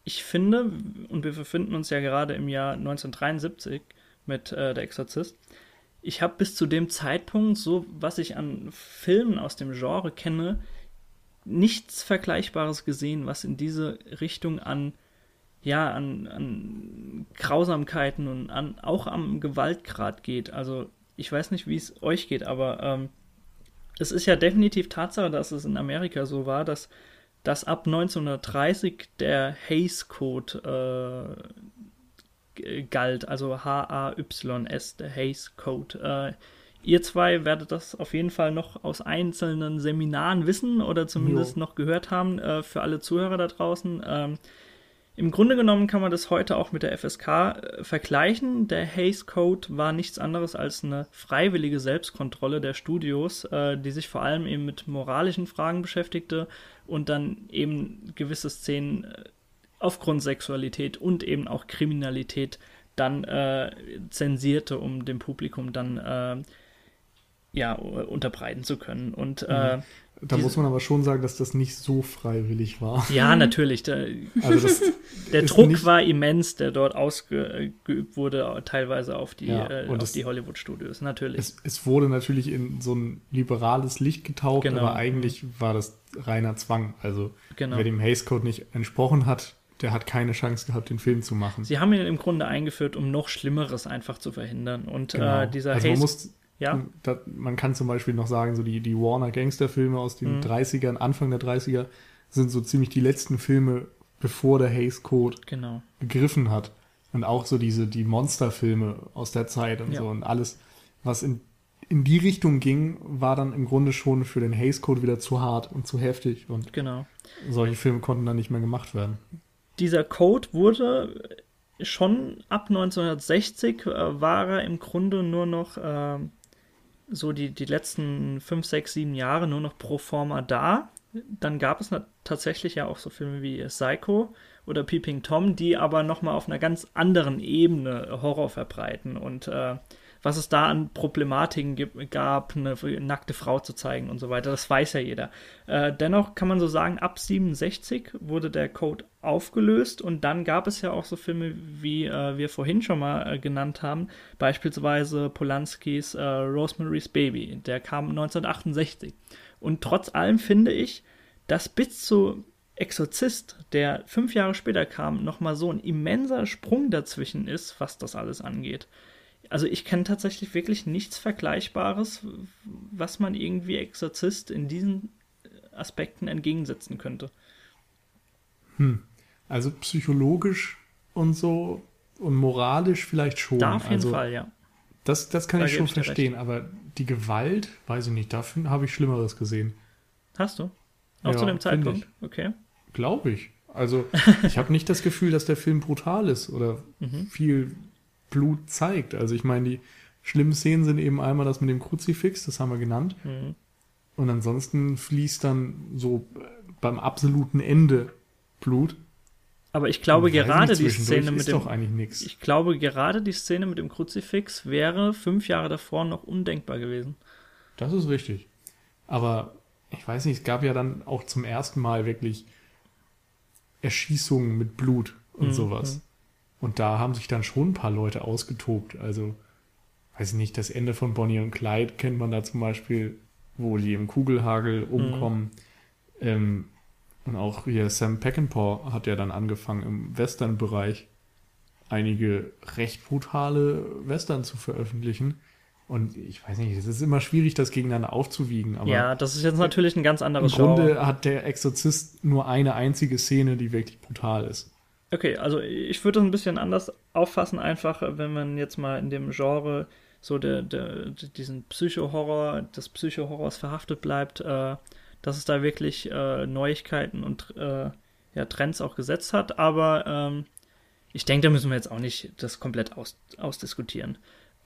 Speaker 1: ich finde, und wir befinden uns ja gerade im Jahr 1973 mit äh, Der Exorzist, ich habe bis zu dem Zeitpunkt, so was ich an Filmen aus dem Genre kenne, nichts Vergleichbares gesehen, was in diese Richtung an ja, an, an Grausamkeiten und an, auch am Gewaltgrad geht. Also ich weiß nicht, wie es euch geht, aber ähm, es ist ja definitiv Tatsache, dass es in Amerika so war, dass, dass ab 1930 der Hays Code äh, galt, also H-A-Y-S, der Hays Code. Äh, ihr zwei werdet das auf jeden Fall noch aus einzelnen Seminaren wissen oder zumindest jo. noch gehört haben, äh, für alle Zuhörer da draußen. Ähm, im Grunde genommen kann man das heute auch mit der FSK äh, vergleichen. Der Hays Code war nichts anderes als eine freiwillige Selbstkontrolle der Studios, äh, die sich vor allem eben mit moralischen Fragen beschäftigte und dann eben gewisse Szenen äh, aufgrund Sexualität und eben auch Kriminalität dann äh, zensierte, um dem Publikum dann äh, ja unterbreiten zu können. Und äh,
Speaker 3: mhm. Da muss man aber schon sagen, dass das nicht so freiwillig war.
Speaker 1: Ja, (laughs) natürlich. (laughs) Der, also der Druck war immens, der dort ausgeübt wurde, teilweise auf die, ja, äh, auf die Hollywood-Studios, natürlich.
Speaker 3: Es, es, wurde natürlich in so ein liberales Licht getaucht, genau. aber eigentlich war das reiner Zwang. Also genau. wer dem Hays Code nicht entsprochen hat, der hat keine Chance gehabt, den Film zu machen.
Speaker 1: Sie haben ihn im Grunde eingeführt, um noch Schlimmeres einfach zu verhindern. Und genau. äh, dieser
Speaker 3: also Hays ja. Da, man kann zum Beispiel noch sagen, so die, die Warner Gangsterfilme aus den mhm. 30ern, Anfang der 30er, sind so ziemlich die letzten Filme, bevor der Hays Code
Speaker 1: genau.
Speaker 3: gegriffen hat. Und auch so diese, die Monsterfilme aus der Zeit und ja. so. Und alles, was in, in die Richtung ging, war dann im Grunde schon für den Hays Code wieder zu hart und zu heftig. Und
Speaker 1: genau.
Speaker 3: solche Filme konnten dann nicht mehr gemacht werden.
Speaker 1: Dieser Code wurde schon ab 1960 äh, war er im Grunde nur noch äh, so die, die letzten fünf, sechs, sieben Jahre nur noch pro forma da. Dann gab es tatsächlich ja auch so Filme wie Psycho oder Peeping Tom, die aber nochmal auf einer ganz anderen Ebene Horror verbreiten und äh, was es da an Problematiken gab, eine nackte Frau zu zeigen und so weiter. Das weiß ja jeder. Äh, dennoch kann man so sagen, ab 67 wurde der Code aufgelöst und dann gab es ja auch so Filme, wie äh, wir vorhin schon mal äh, genannt haben, beispielsweise Polanskis äh, Rosemary's Baby. Der kam 1968. Und trotz allem finde ich, dass bis zu Exorzist, der fünf Jahre später kam, nochmal so ein immenser Sprung dazwischen ist, was das alles angeht also ich kenne tatsächlich wirklich nichts Vergleichbares, was man irgendwie Exorzist in diesen Aspekten entgegensetzen könnte.
Speaker 3: Hm. Also psychologisch und so und moralisch vielleicht schon.
Speaker 1: Da auf jeden
Speaker 3: also,
Speaker 1: Fall, ja.
Speaker 3: Das, das kann da ich schon verstehen, aber die Gewalt, weiß ich nicht, dafür habe ich Schlimmeres gesehen.
Speaker 1: Hast du? Auch ja, zu dem Zeitpunkt? Okay.
Speaker 3: Glaube ich. Also, (laughs) ich habe nicht das Gefühl, dass der Film brutal ist oder mhm. viel Blut zeigt. Also ich meine, die schlimmen Szenen sind eben einmal das mit dem Kruzifix, das haben wir genannt. Mhm. Und ansonsten fließt dann so beim absoluten Ende Blut.
Speaker 1: Aber ich glaube gerade nicht, die Szene mit dem Ich glaube gerade die Szene mit dem Kruzifix wäre fünf Jahre davor noch undenkbar gewesen.
Speaker 3: Das ist richtig. Aber ich weiß nicht, es gab ja dann auch zum ersten Mal wirklich Erschießungen mit Blut und mhm. sowas. Und da haben sich dann schon ein paar Leute ausgetobt. Also, weiß ich nicht, das Ende von Bonnie und Clyde kennt man da zum Beispiel, wo die im Kugelhagel mhm. umkommen. Mhm. Ähm, und auch hier Sam Peckinpah hat ja dann angefangen im Western-Bereich einige recht brutale Western zu veröffentlichen. Und ich weiß nicht, es ist immer schwierig, das gegeneinander aufzuwiegen. Aber
Speaker 1: ja, das ist jetzt natürlich ein ganz anderes
Speaker 3: Im Grunde Genre. hat der Exorzist nur eine einzige Szene, die wirklich brutal ist.
Speaker 1: Okay, also ich würde das ein bisschen anders auffassen, einfach, wenn man jetzt mal in dem Genre so der, der, diesen Psycho-Horror, des Psycho-Horrors verhaftet bleibt, äh, dass es da wirklich äh, Neuigkeiten und äh, ja, Trends auch gesetzt hat, aber ähm, ich denke, da müssen wir jetzt auch nicht das komplett aus, ausdiskutieren.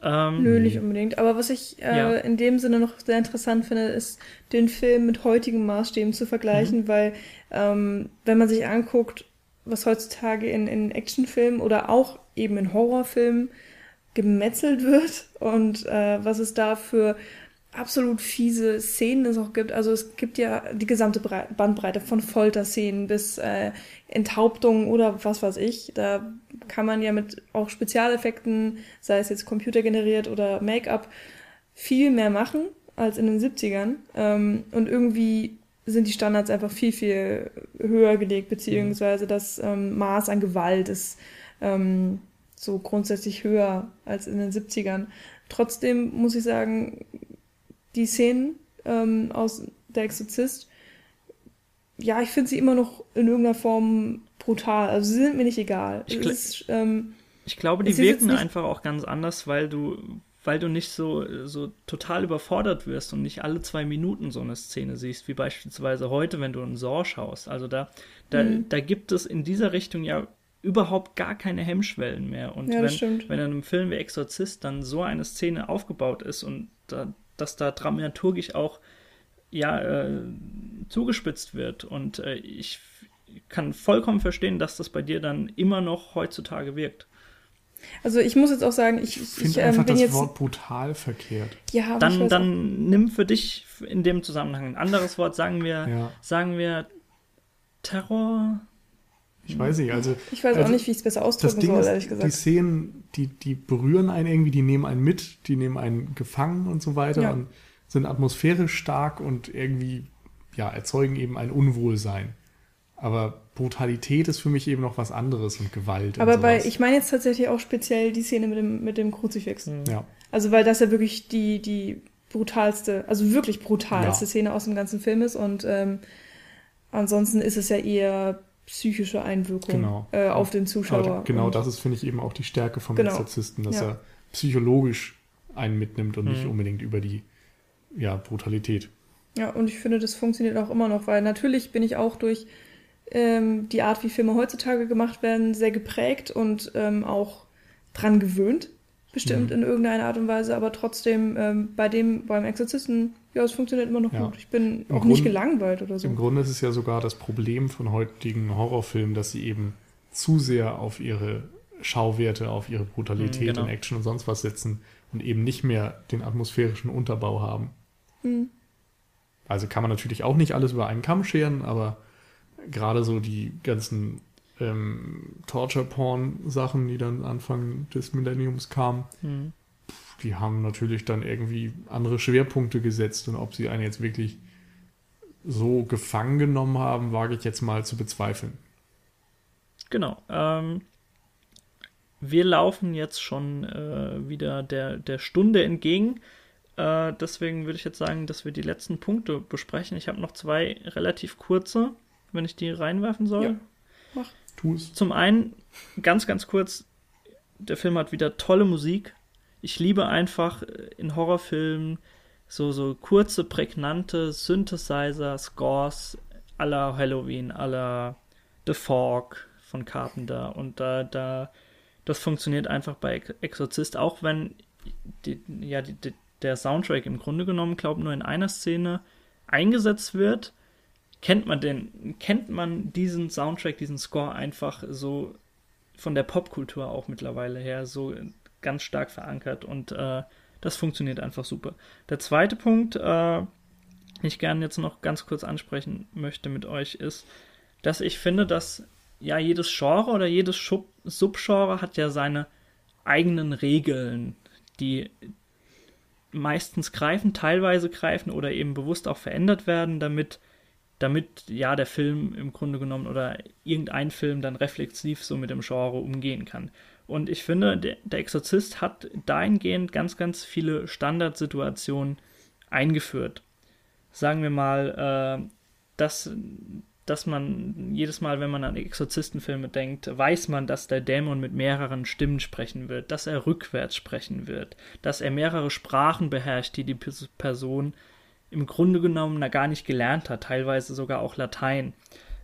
Speaker 2: Ähm, Nö, nicht unbedingt. Aber was ich äh, ja. in dem Sinne noch sehr interessant finde, ist, den Film mit heutigen Maßstäben zu vergleichen, mhm. weil ähm, wenn man sich anguckt, was heutzutage in, in Actionfilmen oder auch eben in Horrorfilmen gemetzelt (laughs) wird und äh, was es da für absolut fiese Szenen es auch gibt. Also es gibt ja die gesamte Bandbreite von Folterszenen bis äh, Enthauptung oder was weiß ich. Da kann man ja mit auch Spezialeffekten, sei es jetzt computergeneriert oder Make-up, viel mehr machen als in den 70ern. Ähm, und irgendwie sind die Standards einfach viel, viel höher gelegt, beziehungsweise das ähm, Maß an Gewalt ist ähm, so grundsätzlich höher als in den 70ern. Trotzdem muss ich sagen, die Szenen ähm, aus Der Exorzist, ja, ich finde sie immer noch in irgendeiner Form brutal. Also sie sind mir nicht egal.
Speaker 1: Ich, ist, ähm, ich glaube, die wirken einfach auch ganz anders, weil du, weil du nicht so, so total überfordert wirst und nicht alle zwei Minuten so eine Szene siehst, wie beispielsweise heute, wenn du einen Saw schaust. Also da, da, mhm. da gibt es in dieser Richtung ja überhaupt gar keine Hemmschwellen mehr. Und
Speaker 2: ja,
Speaker 1: wenn, wenn in einem Film wie Exorzist dann so eine Szene aufgebaut ist und da, dass da dramaturgisch auch ja, äh, zugespitzt wird. Und äh, ich kann vollkommen verstehen, dass das bei dir dann immer noch heutzutage wirkt.
Speaker 2: Also ich muss jetzt auch sagen, ich,
Speaker 3: ich finde ähm, einfach das jetzt, Wort brutal verkehrt.
Speaker 1: Ja, dann, dann nimm für dich in dem Zusammenhang ein anderes Wort, sagen wir, ja. sagen wir Terror.
Speaker 3: Ich weiß nicht, also.
Speaker 2: Ich weiß
Speaker 3: also,
Speaker 2: auch nicht, wie ich es besser ausdrücken soll, ist, ehrlich gesagt.
Speaker 3: Die Szenen, die, die berühren einen irgendwie, die nehmen einen mit, die nehmen einen gefangen und so weiter ja. und sind atmosphärisch stark und irgendwie, ja, erzeugen eben ein Unwohlsein. Aber Brutalität ist für mich eben noch was anderes und Gewalt.
Speaker 2: Aber und bei, ich meine jetzt tatsächlich auch speziell die Szene mit dem, mit dem Kruzifix.
Speaker 3: Mhm. Ja.
Speaker 2: Also, weil das ja wirklich die, die brutalste, also wirklich brutalste ja. Szene aus dem ganzen Film ist und ähm, ansonsten ist es ja eher psychische Einwirkung genau. äh, auf den Zuschauer.
Speaker 3: Aber genau, das ist, finde ich, eben auch die Stärke vom genau. Exorzisten, dass ja. er psychologisch einen mitnimmt und mhm. nicht unbedingt über die ja, Brutalität.
Speaker 2: Ja, und ich finde, das funktioniert auch immer noch, weil natürlich bin ich auch durch ähm, die Art, wie Filme heutzutage gemacht werden, sehr geprägt und ähm, auch dran gewöhnt, bestimmt mhm. in irgendeiner Art und Weise, aber trotzdem ähm, bei dem, beim Exorzisten, ja, es funktioniert immer noch ja. gut. Ich bin Im auch Grund, nicht gelangweilt oder so.
Speaker 3: Im Grunde ist es ja sogar das Problem von heutigen Horrorfilmen, dass sie eben zu sehr auf ihre Schauwerte, auf ihre Brutalität mhm, genau. und Action und sonst was setzen und eben nicht mehr den atmosphärischen Unterbau haben. Mhm. Also kann man natürlich auch nicht alles über einen Kamm scheren, aber gerade so die ganzen ähm, Torture-Porn-Sachen, die dann Anfang des Millenniums kamen, mhm. die haben natürlich dann irgendwie andere Schwerpunkte gesetzt und ob sie einen jetzt wirklich so gefangen genommen haben, wage ich jetzt mal zu bezweifeln.
Speaker 1: Genau. Ähm, wir laufen jetzt schon äh, wieder der, der Stunde entgegen. Äh, deswegen würde ich jetzt sagen, dass wir die letzten Punkte besprechen. Ich habe noch zwei relativ kurze, wenn ich die reinwerfen soll. Ja,
Speaker 2: mach.
Speaker 3: Tu.
Speaker 1: Zum einen, ganz, ganz kurz, der Film hat wieder tolle Musik. Ich liebe einfach äh, in Horrorfilmen so, so kurze, prägnante Synthesizer, Scores aller Halloween, aller The Fog von Carpenter. Und da, da, das funktioniert einfach bei Exorzist, auch wenn die, ja, die, der Soundtrack im Grunde genommen, glaube nur in einer Szene eingesetzt wird, kennt man den, kennt man diesen Soundtrack, diesen Score einfach so von der Popkultur auch mittlerweile her so ganz stark verankert und äh, das funktioniert einfach super. Der zweite Punkt, äh, den ich gerne jetzt noch ganz kurz ansprechen möchte mit euch, ist, dass ich finde, dass ja jedes Genre oder jedes Subgenre hat ja seine eigenen Regeln, die meistens greifen, teilweise greifen oder eben bewusst auch verändert werden, damit damit ja der Film im Grunde genommen oder irgendein Film dann reflexiv so mit dem Genre umgehen kann. Und ich finde, der, Exorzist hat dahingehend ganz, ganz viele Standardsituationen eingeführt. Sagen wir mal, äh, dass, dass man jedes Mal, wenn man an Exorzistenfilme denkt, weiß man, dass der Dämon mit mehreren Stimmen sprechen wird, dass er rückwärts sprechen wird, dass er mehrere Sprachen beherrscht, die die Person im Grunde genommen gar nicht gelernt hat, teilweise sogar auch Latein.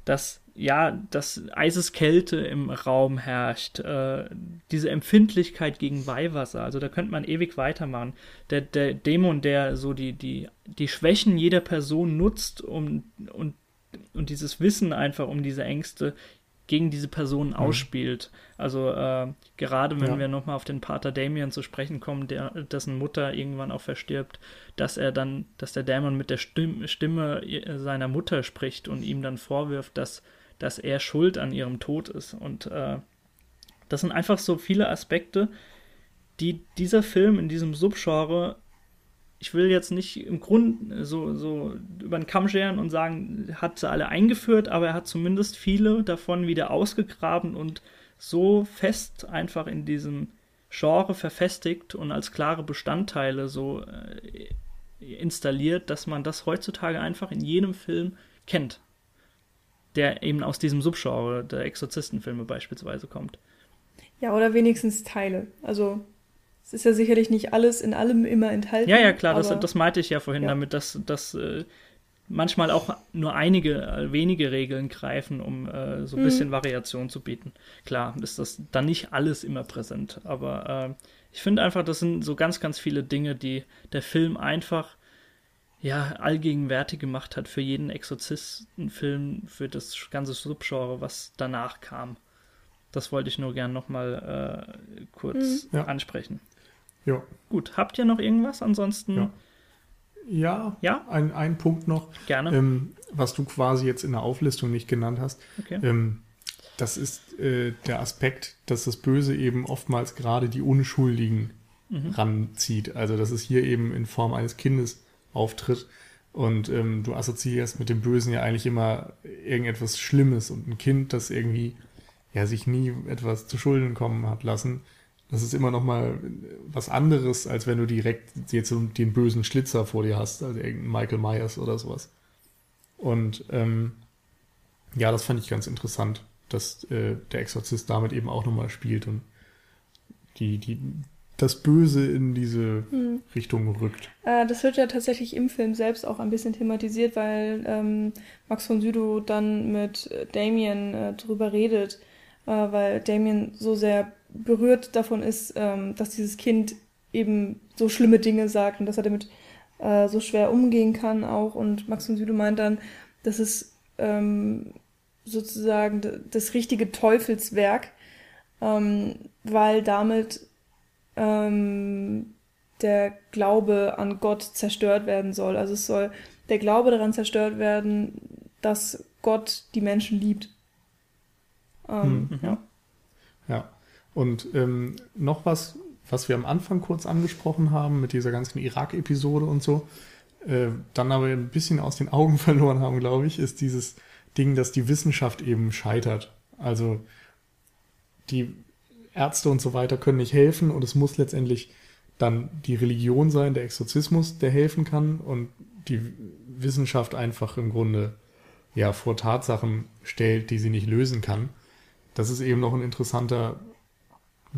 Speaker 1: Dass ja, dass Eiseskälte im Raum herrscht, äh, diese Empfindlichkeit gegen Weihwasser, also da könnte man ewig weitermachen. Der, der Dämon, der so die, die, die Schwächen jeder Person nutzt, um und, und dieses Wissen einfach um diese Ängste gegen diese Personen ausspielt. Also äh, gerade wenn
Speaker 3: Ja.
Speaker 1: wir nochmal auf den Pater Damien zu sprechen kommen, der, dessen Mutter irgendwann auch verstirbt, dass er dann, dass der Dämon mit der Stimme, Stimme seiner Mutter spricht und ihm dann vorwirft, dass, dass er schuld an ihrem Tod ist. Und äh, das sind einfach so viele Aspekte, die dieser Film in diesem Subgenre ich will jetzt nicht im Grund so, so über den Kamm scheren und sagen, hat sie alle eingeführt, aber er hat zumindest viele davon wieder ausgegraben und so fest einfach in diesem Genre verfestigt und als klare Bestandteile so äh, installiert, dass man das heutzutage einfach in jedem Film kennt, der eben aus diesem Subgenre der Exorzistenfilme beispielsweise kommt.
Speaker 2: Ja, oder wenigstens Teile. Also es ist ja sicherlich nicht alles in allem immer enthalten.
Speaker 1: Ja, ja, klar, das,
Speaker 2: aber-
Speaker 1: das meinte ich ja vorhin
Speaker 2: Ja.
Speaker 1: damit, dass, dass äh, manchmal auch nur einige, äh, wenige Regeln greifen, um äh, so ein
Speaker 2: Mhm.
Speaker 1: bisschen Variation zu bieten. Klar, ist das dann nicht alles immer präsent, aber äh, ich finde einfach, das sind so ganz, ganz viele Dinge, die der Film einfach ja, allgegenwärtig gemacht hat für jeden Exorzistenfilm, für das ganze Subgenre, was danach kam. Das wollte ich nur gern nochmal äh, kurz
Speaker 3: Mhm. Ja.
Speaker 1: ansprechen.
Speaker 3: Ja.
Speaker 1: Gut, habt ihr noch irgendwas? Ansonsten
Speaker 3: Ja. Ja,
Speaker 1: Ja?
Speaker 3: Ein, ein Punkt noch,
Speaker 1: gerne.
Speaker 3: ähm, was du quasi jetzt in der Auflistung nicht genannt hast.
Speaker 1: Okay.
Speaker 3: Ähm, das ist äh, der Aspekt, dass das Böse eben oftmals gerade die Unschuldigen
Speaker 1: Mhm.
Speaker 3: ranzieht. Also dass es hier eben in Form eines Kindes auftritt. Und ähm, du assoziierst mit dem Bösen ja eigentlich immer irgendetwas Schlimmes und ein Kind, das irgendwie ja sich nie etwas zu Schulden kommen hat lassen. Das ist immer noch mal was anderes, als wenn du direkt jetzt so den bösen Schlitzer vor dir hast, also irgendein Michael Myers oder sowas. Und ähm, ja, das fand ich ganz interessant, dass äh, der Exorzist damit eben auch nochmal spielt und die, die, das Böse in diese
Speaker 2: Hm.
Speaker 3: Richtung rückt.
Speaker 2: Äh, das wird ja tatsächlich im Film selbst auch ein bisschen thematisiert, weil ähm, Max von Sydow dann mit Damien äh, drüber redet, äh, weil Damien so sehr berührt davon ist, ähm, dass dieses Kind eben so schlimme Dinge sagt und dass er damit äh, so schwer umgehen kann auch. Und Max von Sydow meint dann, das ist ähm, sozusagen das richtige Teufelswerk, ähm, weil damit ähm, der Glaube an Gott zerstört werden soll. Also es soll der Glaube daran zerstört werden, dass Gott die Menschen liebt. Ähm,
Speaker 1: Mhm.
Speaker 2: ja.
Speaker 3: Und ähm, noch was, was wir am Anfang kurz angesprochen haben mit dieser ganzen Irak-Episode und so, äh, dann aber ein bisschen aus den Augen (laughs) verloren haben, glaube ich, ist dieses Ding, dass die Wissenschaft eben scheitert. Also die Ärzte und so weiter können nicht helfen und es muss letztendlich dann die Religion sein, der Exorzismus, der helfen kann und die Wissenschaft einfach im Grunde ja vor Tatsachen stellt, die sie nicht lösen kann. Das ist eben noch ein interessanter,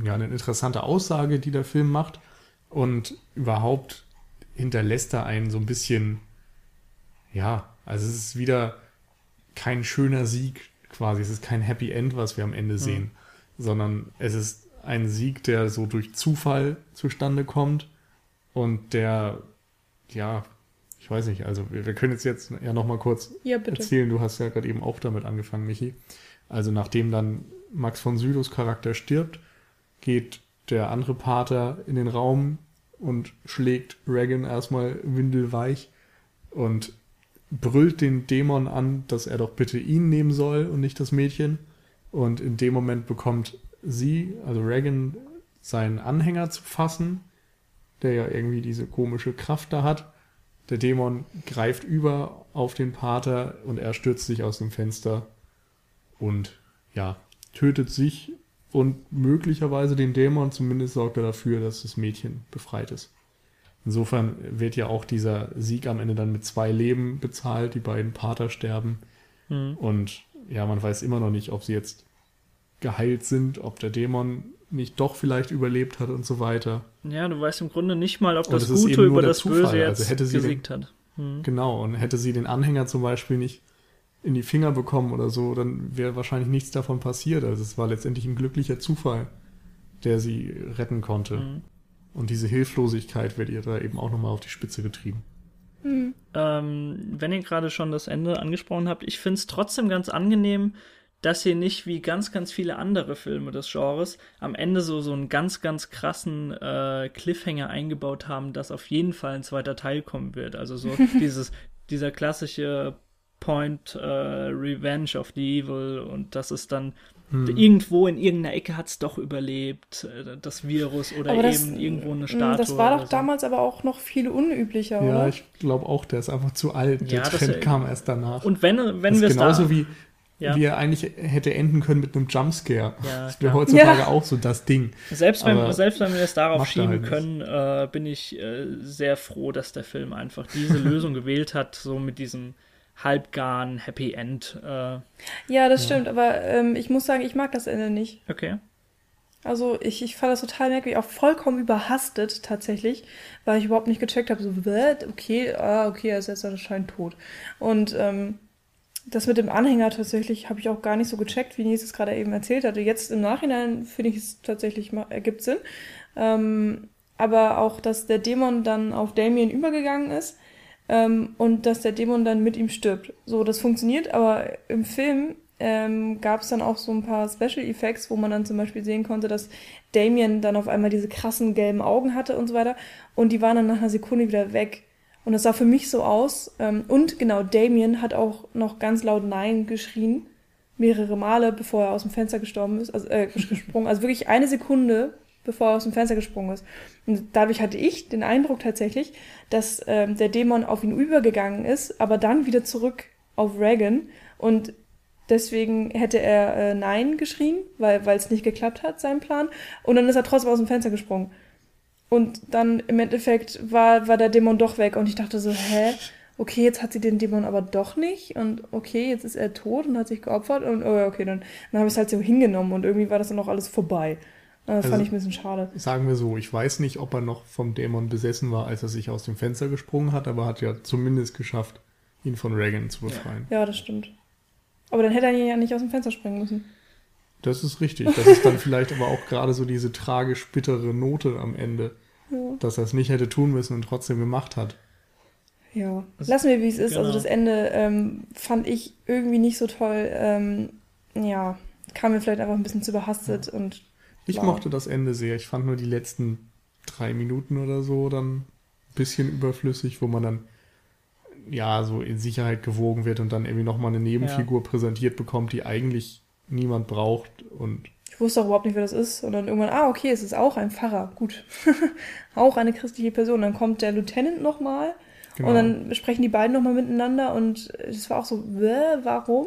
Speaker 3: ja, eine interessante Aussage, die der Film macht und überhaupt hinterlässt er einen so ein bisschen, ja, also es ist wieder kein schöner Sieg quasi, es ist kein Happy End, was wir am Ende sehen, sondern es ist ein Sieg, der so durch Zufall zustande kommt und der, ja, ich weiß nicht, also wir, wir können jetzt jetzt ja noch mal kurz
Speaker 2: ja,
Speaker 3: erzählen. Du hast ja gerade eben auch damit angefangen, Michi. Also nachdem dann Max von Sydows Charakter stirbt, geht der andere Pater in den Raum und schlägt Regan erstmal windelweich und brüllt den Dämon an, dass er doch bitte ihn nehmen soll und nicht das Mädchen. Und in dem Moment bekommt sie, also Regan, seinen Anhänger zu fassen, der ja irgendwie diese komische Kraft da hat. Der Dämon greift über auf den Pater und er stürzt sich aus dem Fenster und ja, tötet sich und möglicherweise den Dämon. Zumindest sorgt er dafür, dass das Mädchen befreit ist. Insofern wird ja auch dieser Sieg am Ende dann mit zwei Leben bezahlt. Die beiden Pater sterben
Speaker 1: Mhm.
Speaker 3: und ja, man weiß immer noch nicht, ob sie jetzt geheilt sind, ob der Dämon nicht doch vielleicht überlebt hat und so weiter.
Speaker 1: Ja, du weißt im Grunde nicht mal, ob das Gute über das
Speaker 3: Zufall.
Speaker 1: Böse
Speaker 3: Also
Speaker 1: jetzt
Speaker 3: hätte sie den-
Speaker 1: gesiegt hat. Mhm.
Speaker 3: Genau, und hätte sie den Anhänger zum Beispiel nicht in die Finger bekommen oder so, dann wäre wahrscheinlich nichts davon passiert. Also es war letztendlich ein glücklicher Zufall, der sie retten konnte.
Speaker 1: Mhm.
Speaker 3: Und diese Hilflosigkeit wird ihr da eben auch nochmal auf die Spitze getrieben.
Speaker 2: Hm.
Speaker 1: Ähm, wenn ihr gerade schon das Ende angesprochen habt, ich finde es trotzdem ganz angenehm, dass sie nicht wie ganz, ganz viele andere Filme des Genres am Ende so, so einen ganz, ganz krassen äh, Cliffhanger eingebaut haben, dass auf jeden Fall ein zweiter Teil kommen wird. Also so (laughs) dieses, dieser klassische Point äh, Revenge of the Evil und das ist dann hm. irgendwo in irgendeiner Ecke hat es doch überlebt, äh, das Virus oder aber eben irgendwo eine Statue.
Speaker 2: Das war doch so. damals aber auch noch viel unüblicher,
Speaker 3: ja,
Speaker 2: oder?
Speaker 3: Ja, ich glaube auch, der ist einfach zu alt. Der ja, Trend das, kam erst danach.
Speaker 1: Und wenn, wenn wir es
Speaker 3: genauso da, wie ja. wie er eigentlich hätte enden können mit einem Jumpscare. Ja, das wäre heutzutage ja. auch so das Ding.
Speaker 1: Selbst wenn, selbst wenn wir es darauf schieben halt können, äh, bin ich äh, sehr froh, dass der Film einfach diese (laughs) Lösung gewählt hat, so mit diesem halbgaren Happy End. Äh,
Speaker 2: ja, das stimmt, aber ähm, ich muss sagen, ich mag das Ende nicht.
Speaker 1: Okay.
Speaker 2: Also ich, ich fand das total merkwürdig, auch vollkommen überhastet tatsächlich, weil ich überhaupt nicht gecheckt habe, so, okay, ah, okay, er ist jetzt anscheinend tot. Und ähm, das mit dem Anhänger tatsächlich habe ich auch gar nicht so gecheckt, wie Nils es gerade eben erzählt hatte. Jetzt im Nachhinein finde ich es tatsächlich ergibt Sinn. Ähm, aber auch, dass der Dämon dann auf Damien übergegangen ist ähm, und dass der Dämon dann mit ihm stirbt. So, das funktioniert, aber im Film ähm, gab es dann auch so ein paar Special Effects, wo man dann zum Beispiel sehen konnte, dass Damien dann auf einmal diese krassen gelben Augen hatte und so weiter und die waren dann nach einer Sekunde wieder weg. Und es sah für mich so aus. Ähm, und genau, Damien hat auch noch ganz laut Nein geschrien. Mehrere Male, bevor er aus dem Fenster gestorben ist, also äh, (laughs) gesprungen. Also wirklich eine Sekunde, bevor er aus dem Fenster gesprungen ist. Und dadurch hatte ich den Eindruck tatsächlich, dass ähm, der Dämon auf ihn übergegangen ist, aber dann wieder zurück auf Reagan. Und deswegen hätte er äh, Nein geschrien, weil es nicht geklappt hat, sein Plan. Und dann ist er trotzdem aus dem Fenster gesprungen. Und dann im Endeffekt war, war der Dämon doch weg und ich dachte so, hä? Okay, jetzt hat sie den Dämon aber doch nicht und okay, jetzt ist er tot und hat sich geopfert und oh, okay, dann, dann habe ich es halt so hingenommen und irgendwie war das dann auch alles vorbei. Das also, fand ich ein bisschen schade.
Speaker 3: Sagen wir so, ich weiß nicht, ob er noch vom Dämon besessen war, als er sich aus dem Fenster gesprungen hat, aber hat ja zumindest geschafft, ihn von Reagan zu befreien.
Speaker 2: Ja, das stimmt. Aber dann hätte er ja nicht aus dem Fenster springen müssen.
Speaker 3: Das ist richtig. Das ist dann vielleicht aber auch gerade so diese tragisch bittere Note am Ende. Ja. Dass er es nicht hätte tun müssen und trotzdem gemacht hat.
Speaker 2: Ja, lassen wir, wie es ist. Also genau. Also das Ende ähm, fand ich irgendwie nicht so toll. Ähm, ja, kam mir vielleicht einfach ein bisschen zu überhastet ja. und.
Speaker 3: Ich wow. mochte das Ende sehr. Ich fand nur die letzten drei Minuten oder so dann ein bisschen überflüssig, wo man dann ja so in Sicherheit gewogen wird und dann irgendwie nochmal eine Nebenfigur ja. präsentiert bekommt, die eigentlich niemand braucht und
Speaker 2: ich wusste auch überhaupt nicht, wer das ist. Und dann irgendwann, ah, okay, es ist auch ein Pfarrer. Gut. (laughs) auch eine christliche Person. Dann kommt der Lieutenant nochmal. Genau. Und dann sprechen die beiden nochmal miteinander. Und es war auch so, warum?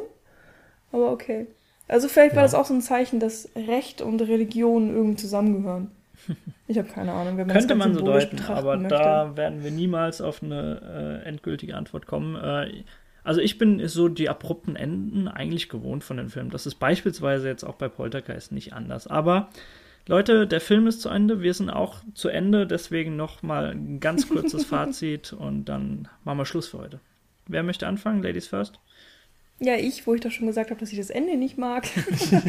Speaker 2: Aber okay. Also vielleicht ja. war das auch so ein Zeichen, dass Recht und Religion irgendwie zusammengehören. (laughs) Ich habe keine Ahnung,
Speaker 1: wenn man Könnte man so deuten, aber möchte. da werden wir niemals auf eine äh, endgültige Antwort kommen. Äh, also ich bin so die abrupten Enden eigentlich gewohnt von den Filmen. Das ist beispielsweise jetzt auch bei Poltergeist nicht anders. Aber Leute, der Film ist zu Ende, wir sind auch zu Ende, deswegen noch mal ein ganz kurzes (laughs) Fazit und dann machen wir Schluss für heute. Wer möchte anfangen? Ladies first?
Speaker 2: Ja, ich, wo ich doch schon gesagt habe, dass ich das Ende nicht mag.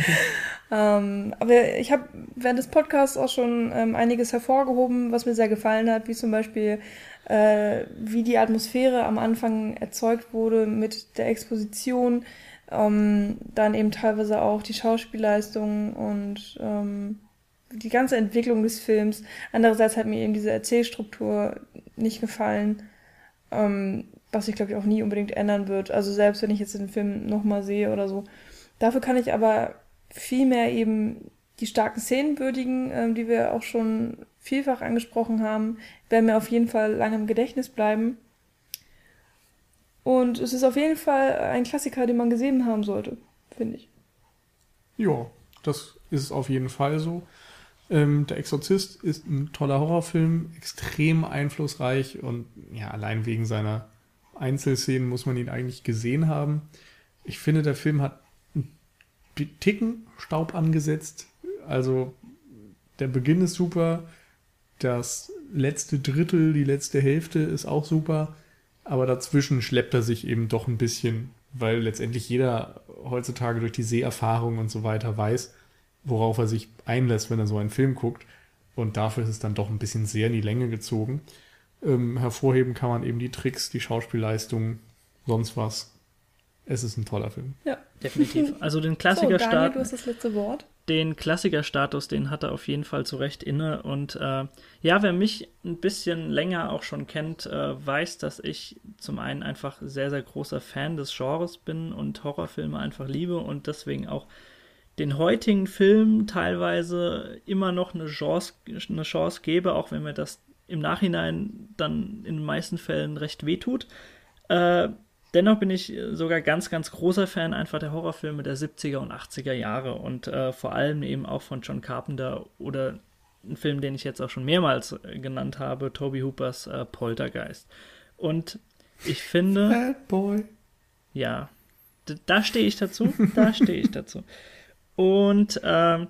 Speaker 2: (laughs) ähm, aber ich habe während des Podcasts auch schon ähm, einiges hervorgehoben, was mir sehr gefallen hat, wie zum Beispiel äh, wie die Atmosphäre am Anfang erzeugt wurde mit der Exposition, ähm, dann eben teilweise auch die Schauspielleistung und ähm, die ganze Entwicklung des Films. Andererseits hat mir eben diese Erzählstruktur nicht gefallen, ähm, was sich, glaube ich, auch nie unbedingt ändern wird. Also selbst wenn ich jetzt den Film nochmal sehe oder so. Dafür kann ich aber viel mehr eben die starken Szenen würdigen, ähm, die wir auch schon vielfach angesprochen haben, werden mir auf jeden Fall lange im Gedächtnis bleiben. Und es ist auf jeden Fall ein Klassiker, den man gesehen haben sollte, finde ich.
Speaker 3: Ja, das ist auf jeden Fall so. Ähm, der Exorzist ist ein toller Horrorfilm, extrem einflussreich und ja, allein wegen seiner Einzelszenen muss man ihn eigentlich gesehen haben. Ich finde, der Film hat einen Ticken Staub angesetzt. Also der Beginn ist super, das letzte Drittel, die letzte Hälfte ist auch super, aber dazwischen schleppt er sich eben doch ein bisschen, weil letztendlich jeder heutzutage durch die Seherfahrung und so weiter weiß, worauf er sich einlässt, wenn er so einen Film guckt. Und dafür ist es dann doch ein bisschen sehr in die Länge gezogen. Ähm, hervorheben kann man eben die Tricks, die Schauspielleistung, sonst was. es ist ein toller Film.
Speaker 2: Ja.
Speaker 1: Definitiv. (laughs) Also den
Speaker 2: So,
Speaker 1: Klassiker
Speaker 2: Daniel,
Speaker 1: starten.
Speaker 2: du hast das letzte Wort.
Speaker 1: den Klassikerstatus, den hat er auf jeden Fall zu Recht inne. Und äh, ja, wer mich ein bisschen länger auch schon kennt, äh, weiß, dass ich zum einen einfach sehr, sehr großer Fan des Genres bin und Horrorfilme einfach liebe und deswegen auch den heutigen Film teilweise immer noch eine Chance, eine Chance gebe, auch wenn mir das im Nachhinein dann in den meisten Fällen recht wehtut. Äh, dennoch bin ich sogar ganz, ganz großer Fan einfach der Horrorfilme der 70er und 80er Jahre und äh, vor allem eben auch von John Carpenter oder ein Film, den ich jetzt auch schon mehrmals äh, genannt habe, Toby Hoopers äh, Poltergeist. Und ich finde, (laughs)
Speaker 3: Bad Boy.
Speaker 1: ja, da stehe ich dazu, da stehe ich dazu. Und ähm,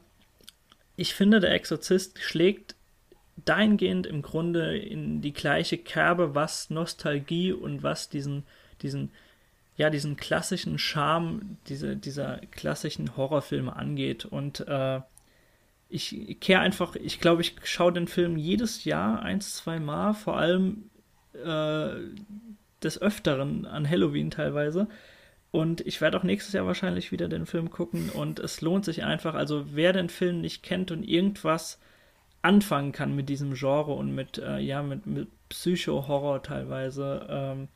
Speaker 1: ich finde, der Exorzist schlägt dahingehend im Grunde in die gleiche Kerbe, was Nostalgie und was diesen, diesen, ja, diesen klassischen Charme diese, dieser klassischen Horrorfilme angeht. Und äh, ich kehre einfach, ich glaube, ich schaue den Film jedes Jahr eins, zwei Mal, vor allem äh, des Öfteren an Halloween teilweise. Und ich werde auch nächstes Jahr wahrscheinlich wieder den Film gucken und es lohnt sich einfach. Also wer den Film nicht kennt und irgendwas anfangen kann mit diesem Genre und mit, äh, ja, mit, mit Psycho-Horror teilweise, ähm,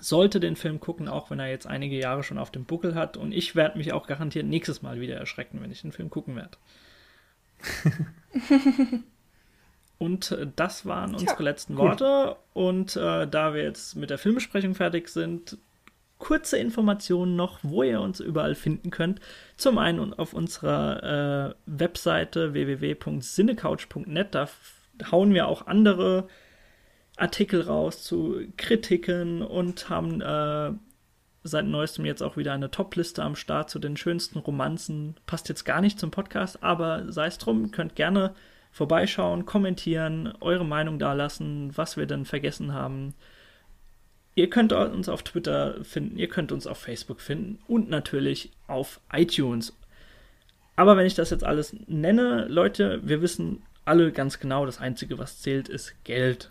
Speaker 1: sollte den Film gucken, auch wenn er jetzt einige Jahre schon auf dem Buckel hat. Und ich werde mich auch garantiert nächstes Mal wieder erschrecken, wenn ich den Film gucken werde. (laughs) Und äh, das waren unsere
Speaker 2: Tja,
Speaker 1: letzten. Worte. Und äh, da wir jetzt mit der Filmbesprechung fertig sind, kurze Informationen noch, wo ihr uns überall finden könnt. Zum einen auf unserer äh, Webseite www.cinecouch.net. Da hauen wir auch andere Artikel raus zu Kritiken und haben äh, seit neuestem jetzt auch wieder eine Top-Liste am Start zu den schönsten Romanzen. Passt jetzt gar nicht zum Podcast, aber sei es drum, könnt gerne vorbeischauen, kommentieren, eure Meinung dalassen, was wir denn vergessen haben. Ihr könnt uns auf Twitter finden, ihr könnt uns auf Facebook finden und natürlich auf iTunes. Aber wenn ich das jetzt alles nenne, Leute, wir wissen alle ganz genau, das Einzige, was zählt, ist Geld.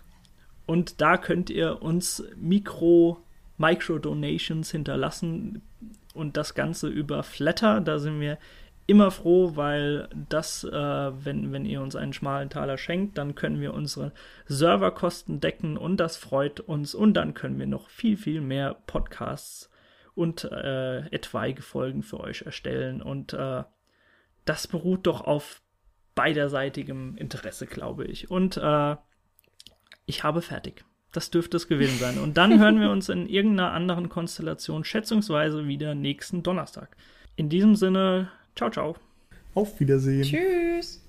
Speaker 1: Und da könnt ihr uns Mikro, Micro-Donations hinterlassen und das Ganze über Flatter. Da sind wir immer froh, weil das, äh, wenn, wenn ihr uns einen schmalen Taler schenkt, dann können wir unsere Serverkosten decken und das freut uns. Und dann können wir noch viel, viel mehr Podcasts und äh, etwaige Folgen für euch erstellen. Und äh, das beruht doch auf beiderseitigem Interesse, glaube ich. Und äh, ich habe fertig. Das dürfte es gewesen sein. Und dann hören wir uns in irgendeiner anderen Konstellation schätzungsweise wieder nächsten Donnerstag. In diesem Sinne, ciao, ciao.
Speaker 3: Auf Wiedersehen.
Speaker 2: Tschüss.